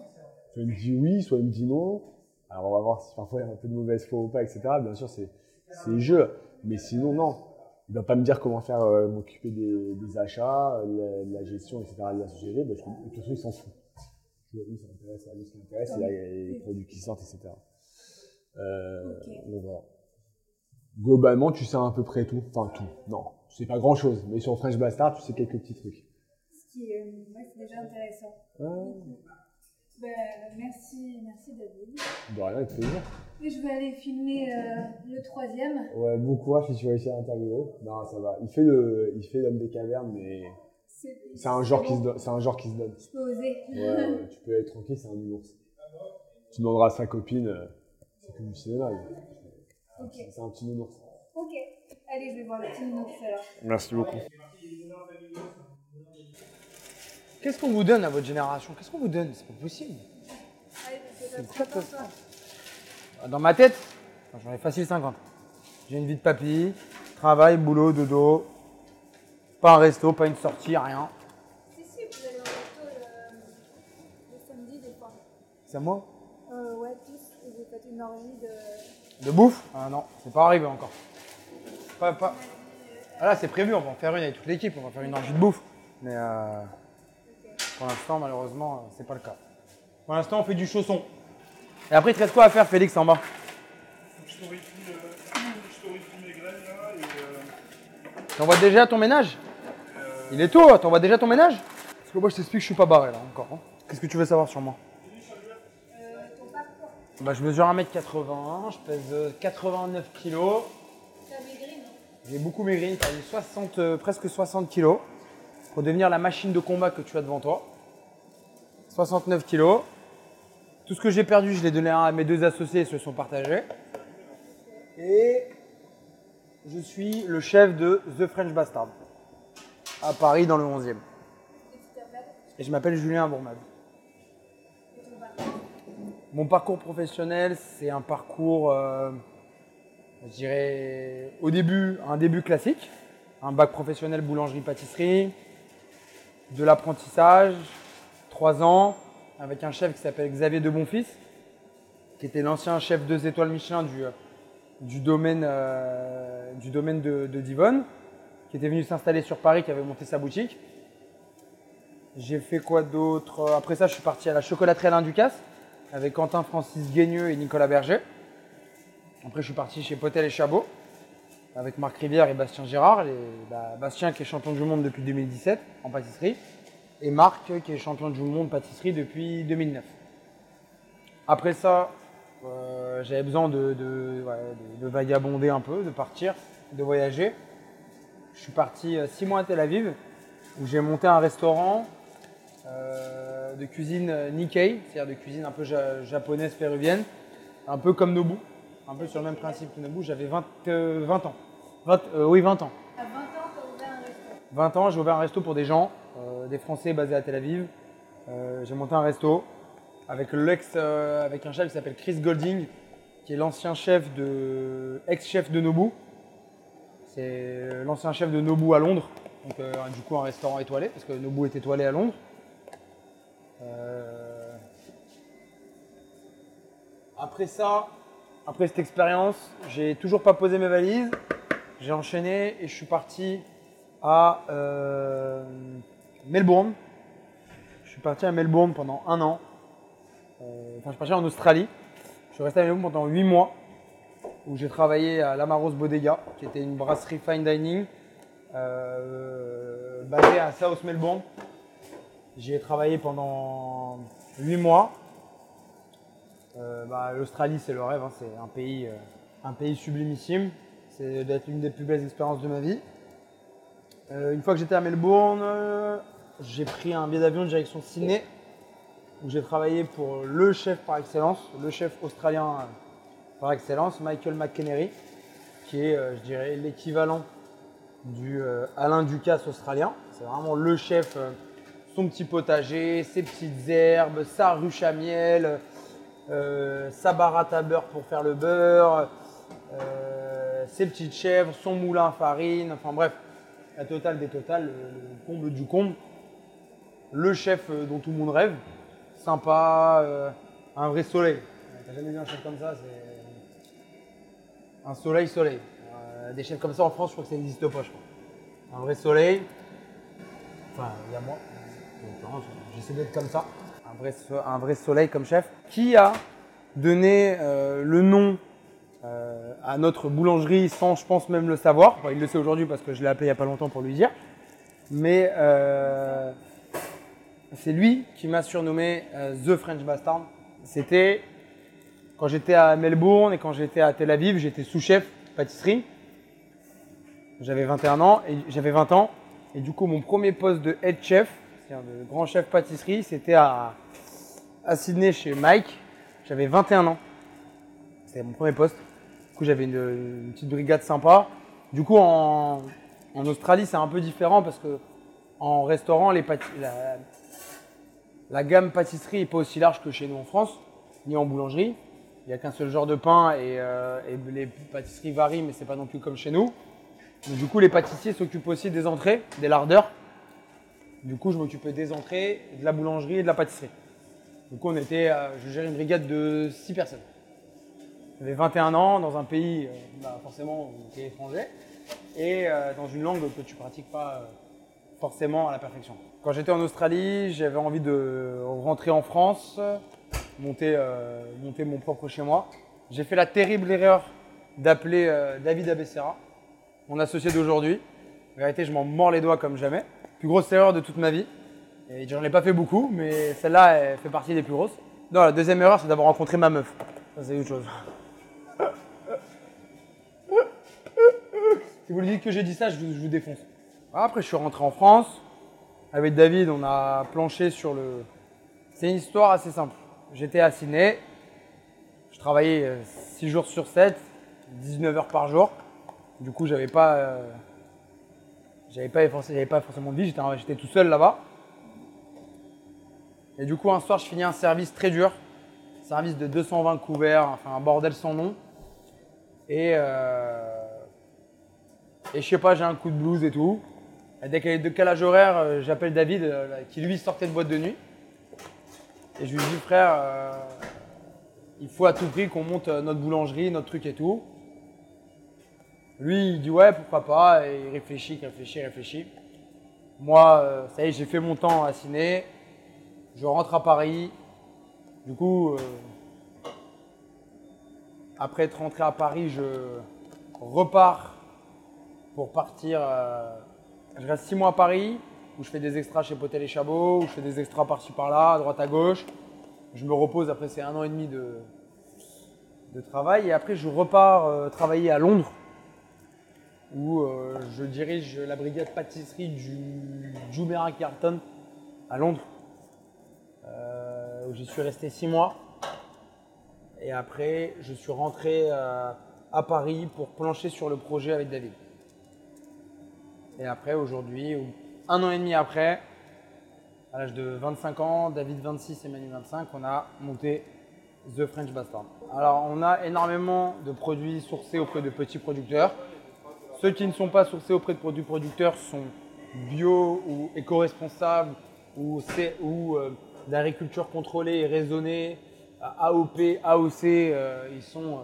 Soit il me dit oui, soit il me dit non. Alors, on va voir si parfois il y a un peu de mauvaise foi ou pas, etc. Bien sûr, c'est c'est le jeu. Mais sinon, non. Il va pas me dire comment faire euh, m'occuper des, des achats, euh, la, de la gestion, etc. des associés, parce que de toute façon, il s'en fout. Lui, ça l'intéresse, lui, ce qui l'intéresse, c'est les, les produits qui sortent, etc. Euh. Donc voilà. Globalement, tu sais à peu près tout. Enfin, tout. Non, tu sais pas grand chose. Mais sur French Bastard, tu sais quelques petits trucs. Ce qui, euh, ouais, c'est déjà intéressant. Ben, merci, merci David. De rien, avec plaisir. Et je vais aller filmer euh, le troisième. Ouais, bon courage si tu vas essayer d'interviewer. Non, ça va. Il fait le, il fait l'homme des cavernes, mais c'est un genre qui se bon. donne. C'est un genre qui se donne. Je peux oser. Ouais, ouais, tu peux être tranquille, c'est un ours. Tu demanderas à sa copine, euh, c'est que du cinéma. C'est un petit nounours. Ok. Allez, je vais voir le petit nounours alors. Merci beaucoup. Qu'est-ce qu'on vous donne à votre génération? Qu'est-ce qu'on vous donne? C'est pas possible. C'est pas. Dans ma tête, j'en ai facile 50. J'ai une vie de papy, travail, boulot, dodo, pas un resto, pas une sortie, rien. Si, si, vous allez au resto le, le samedi des fois. C'est à moi? Euh, ouais, tous. Et vous faites une orgie de. De bouffe? Ah non, c'est pas arrivé encore. Pas, pas. Ah là, c'est prévu, on va en faire une avec toute l'équipe, on va faire une orgie de bouffe. Mais euh, pour l'instant, malheureusement, euh, c'est pas le cas. Pour l'instant, on fait du chausson. Et après, il te reste quoi à faire, Félix, en bas? Je torréfie, euh, mes graines là et euh, T'envoies déjà ton ménage? Il est tôt, t'envoies déjà ton ménage? Parce que moi, je t'explique, je suis pas barré là encore. hein. Qu'est-ce que tu veux savoir sur moi? Bah, je mesure 1m80, je pèse euh, 89 kg. t'as maigri, non? J'ai beaucoup maigri, j'ai perdu 60, euh, presque 60 kg pour devenir la machine de combat que tu as devant toi. 69 kg. Tout ce que j'ai perdu, je l'ai donné à mes deux associés et se sont partagés. Et je suis le chef de The French Bastard à Paris dans le 11e. Et je m'appelle Julien Bourmade. Mon parcours professionnel, c'est un parcours, euh, je dirais, au début, un début classique, un bac professionnel boulangerie-pâtisserie, de l'apprentissage, ans, avec un chef qui s'appelle Xavier de Bonfils, qui était l'ancien chef deux étoiles Michelin du, du domaine, euh, du domaine de, Divonne, qui était venu s'installer sur Paris, qui avait monté sa boutique. J'ai fait quoi d'autre? Après ça, je suis parti à la chocolaterie Alain Ducasse avec Quentin Francis Guigneux et Nicolas Berger. Après, je suis parti chez Potel et Chabot avec Marc Rivière et Bastien Gérard. Bah, Bastien qui est champion du monde depuis 2017 en pâtisserie et Marc qui est champion du monde pâtisserie depuis 2009. Après ça, euh, j'avais besoin de, de- ouais, de- de vagabonder un peu, de partir, de voyager. Je suis parti euh, six mois à Tel Aviv où j'ai monté un restaurant euh, de cuisine Nikkei, c'est-à-dire de cuisine un peu ja- japonaise, péruvienne, un peu comme Nobu, un peu sur le même principe que Nobu. J'avais 20, euh, 20 ans. 20, oui, 20 ans. À 20 ans, t'as ouvert un restaurant. 20 ans, j'ai ouvert un resto pour des gens, des Français basés à Tel Aviv. Euh, j'ai monté un resto avec l'ex, euh, avec un chef qui s'appelle Chris Golding, qui est l'ancien chef de, ex-chef de Nobu. C'est l'ancien chef de Nobu à Londres. Donc euh, du coup un restaurant étoilé parce que Nobu est étoilé à Londres. Euh, Après ça, après cette expérience, j'ai toujours pas posé mes valises. J'ai enchaîné et je suis parti à euh, Melbourne. Je suis parti à Melbourne pendant un an. Euh, enfin, je suis parti en Australie. Je suis resté à Melbourne pendant huit mois où j'ai travaillé à Lamaros Bodega, qui était une brasserie fine dining euh, basée à South Melbourne. J'y ai travaillé pendant huit mois. Euh, bah, L'Australie, c'est le rêve, hein, c'est un pays, un pays sublimissime. C'est d'être une des plus belles expériences de ma vie. Une fois que j'étais à Melbourne, j'ai pris un billet d'avion de direction Sydney, où j'ai travaillé pour le chef par excellence, le chef australien euh, par excellence, Michael McKennery, qui est, euh, je dirais, l'équivalent du euh, Alain Ducasse australien. C'est vraiment le chef, son petit potager, ses petites herbes, sa ruche à miel, sa baratte à beurre pour faire le beurre, ses petites chèvres, son moulin à farine, enfin bref, la totale des totales, le, le comble du comble. Le chef euh, dont tout le monde rêve, sympa, euh, un vrai soleil. T'as jamais vu un chef comme ça, c'est un soleil soleil. Euh, des chefs comme ça en France, je crois que ça n'existe pas, je crois. Un vrai soleil. Enfin, il y a moi. J'essaie d'être comme ça. Un vrai, so- un vrai soleil comme chef. Qui a donné euh, le nom à notre boulangerie sans, je pense, même le savoir. Enfin, il le sait aujourd'hui parce que je l'ai appelé il n'y a pas longtemps pour lui dire. Mais c'est lui qui m'a surnommé euh, The French Bastard. C'était quand j'étais à Melbourne et quand j'étais à Tel Aviv, j'étais sous-chef pâtisserie. J'avais 21 ans et j'avais 20 ans. Et du coup, mon premier poste de head chef, c'est-à-dire de grand chef pâtisserie, c'était à, Sydney chez Mike. J'avais 21 ans. C'était mon premier poste. Du coup, j'avais une, petite brigade sympa. Du coup, en, en Australie, c'est un peu différent parce que en restaurant, les pâti- la, gamme pâtisserie n'est pas aussi large que chez nous en France, ni en boulangerie. Il n'y a qu'un seul genre de pain et, euh, les pâtisseries varient, mais c'est pas non plus comme chez nous. Donc, du coup, les pâtissiers s'occupent aussi des entrées, des lardeurs. Du coup, je m'occupais des entrées, de la boulangerie et de la pâtisserie. Du coup, on était, euh, je gérais une brigade de 6 personnes. J'avais 21 ans dans un pays, euh, bah, forcément, qui est étranger, et dans une langue que tu pratiques pas forcément à la perfection. Quand j'étais en Australie, j'avais envie de rentrer en France, monter, euh, mon propre chez moi. J'ai fait la terrible erreur d'appeler euh, David Abessera, mon associé d'aujourd'hui. En vérité, je m'en mords les doigts comme jamais. Plus grosse erreur de toute ma vie. Et j'en ai pas fait beaucoup, mais celle-là, elle fait partie des plus grosses. Non, la deuxième erreur, c'est d'avoir rencontré ma meuf. Ça, c'est autre chose. Si vous lui dites que j'ai dit ça, je vous défonce. Après, je suis rentré en France. Avec David, on a planché sur le. C'est une histoire assez simple. J'étais à. Je travaillais 6 jours sur 7, 19 heures par jour. Du coup, j'avais pas. euh, J'avais pas, forcément- de vie, j'étais j'étais tout seul là-bas. Et du coup, un soir, je finis un service très dur. Service de 220 couverts, enfin un bordel sans nom. Et, euh, et je sais pas, j'ai un coup de blues et tout. Dès qu'il y a le décalage horaire, euh, j'appelle David, euh, qui lui sortait de boîte de nuit. Et je lui dis, frère, euh, il faut à tout prix qu'on monte notre boulangerie, notre truc et tout. Lui, il dit, ouais, pourquoi pas. Et il réfléchit, il réfléchit, il réfléchit. Moi, ça y est, j'ai fait mon temps à Ciné. Je rentre à Paris. Du coup, après être rentré à Paris, je repars pour partir. Je reste six mois à Paris, où je fais des extras chez Potel et Chabot, où je fais des extras par-ci par-là, à droite à gauche. Je me repose après ces un an et demi de, de travail. Et après, je repars euh, travailler à Londres, où euh, je dirige la brigade pâtisserie du Jumeirah Carlton à Londres, euh, où j'y suis resté six mois. Et après, je suis rentré à Paris pour plancher sur le projet avec David. Et après, aujourd'hui, ou- un an et demi après, à l'âge de 25 ans, David 26 et Manu 25, on a monté The French Bastard. Alors, on a énormément de produits sourcés auprès de petits producteurs. Ceux qui ne sont pas sourcés auprès de produits producteurs sont bio ou éco-responsables ou, euh, d'agriculture contrôlée et raisonnée, AOP, AOC. euh, ils sont euh,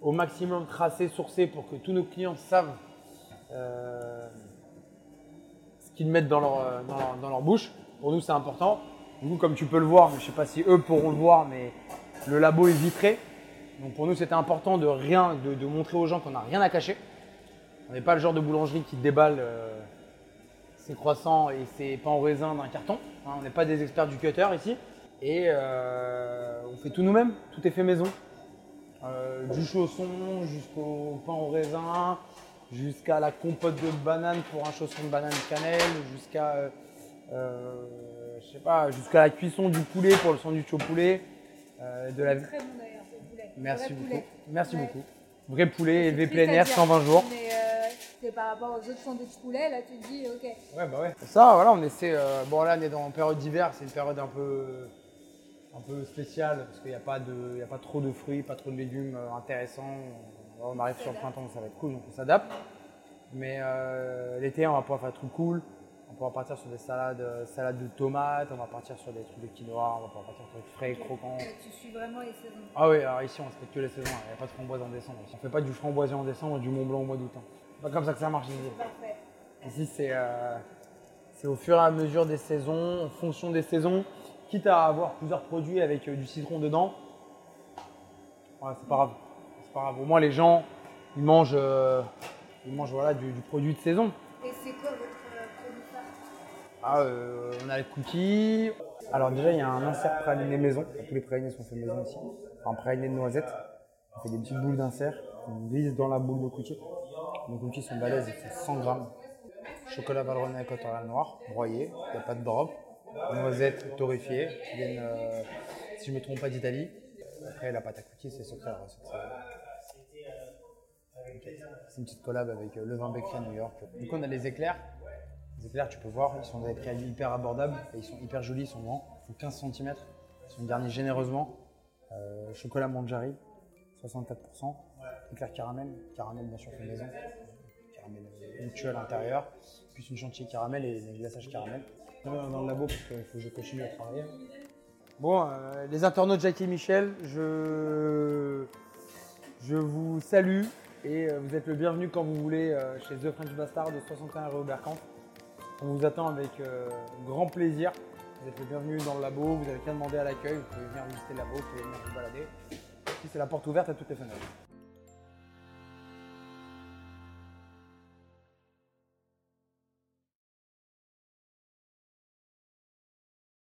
au maximum tracés, sourcés pour que tous nos clients savent euh, qu'ils mettent dans leur, euh, dans, leur, dans leur bouche. Pour nous, c'est important. Du comme tu peux le voir, je sais pas si eux pourront le voir, mais le labo est vitré. Donc pour nous, c'était important de, rien, de, montrer aux gens qu'on n'a rien à cacher. On n'est pas le genre de boulangerie qui déballe euh, ses croissants et ses pains au raisin d'un carton. hein. on n'est pas des experts du cutter ici. Et euh, on fait tout nous-mêmes, tout est fait maison. Du chausson jusqu'au pain au raisin, jusqu'à la compote de banane pour un chausson de banane cannelle, jusqu'à euh, euh, je sais pas, jusqu'à la cuisson du poulet pour le sandwich au poulet, euh, de la Très bon d'ailleurs, ce poulet. Merci Vrai beaucoup. poulet. Merci Ouais. beaucoup. Vrai poulet élevé plein air, dire, 120 jours. Mais euh, c'est par rapport aux autres sandwichs poulet, là tu te dis, ok. Ouais, bah ouais. Ça, voilà, on essaie. bon, là, on est dans une période d'hiver, c'est une période un peu, un peu spéciale parce qu'il n'y a, pas de- il y a pas trop de fruits, pas trop de légumes intéressants. On arrive sur le printemps, ça va être cool, donc on s'adapte. Mais euh, l'été, on va pouvoir faire des trucs cool. On va pouvoir partir sur des salades, euh, salades de tomates, on va partir sur des trucs de quinoa, on va pouvoir partir sur des trucs frais, croquants. Tu suis vraiment les saisons. Ah oui, alors ici on respecte que les saisons, il n'y a pas de framboise en décembre. On fait pas du framboisier en décembre et du Mont Blanc au mois d'août. hein. C'est pas comme ça que ça marche ici. Parfait. Ici c'est euh, au fur et à mesure des saisons, en fonction des saisons, quitte à avoir plusieurs produits avec euh, du citron dedans. Ouais, c'est pas grave. Grave. Au moins les gens ils mangent, euh, ils mangent voilà, du, du produit de saison. Et c'est quoi votre euh, produit phare? Ah, euh, on a le cookie. Alors déjà, il y a un insert praliné maison. Tous les pralinés sont faits maison ici. Enfin, praliné de noisettes. On fait des petites boules d'insert. On glisse dans la boule de cookie. Nos cookies sont balèzes, ils font 100 grammes. Chocolat valrhonné avec cotterelle noir, broyé. Il n'y a pas de drop. Noisettes torréfiées, qui viennent, euh, si je ne me trompe pas, d'Italie. Après, la pâte à cookies, c'est secret. la recette. C'est- une petite collab avec euh, Levain Bakery à New York. Du coup, on a les éclairs. Les éclairs, tu peux voir, ils sont des prix hyper abordables et ils sont hyper jolis, ils sont grands. Ils font 15 cm. Ils sont garnis généreusement. Euh, chocolat Manjari, 64%. Éclair caramel, caramel bien sûr fait maison. Caramel onctueux à l'intérieur. Puis une chantilly caramel et des glaçages caramel. Dans le labo parce qu'il faut que je continue à travailler. Bon, euh, les internautes Jackie et Michel, je, je vous salue et euh, vous êtes le bienvenu quand vous voulez euh, chez The French Bastard de 61 rue Berkamp. On vous attend avec euh, grand plaisir. Vous êtes les bienvenus dans le labo, vous avez qu'à demander à l'accueil, vous pouvez venir visiter le labo, vous pouvez venir vous balader. Ici, c'est la porte ouverte à toutes les fenêtres.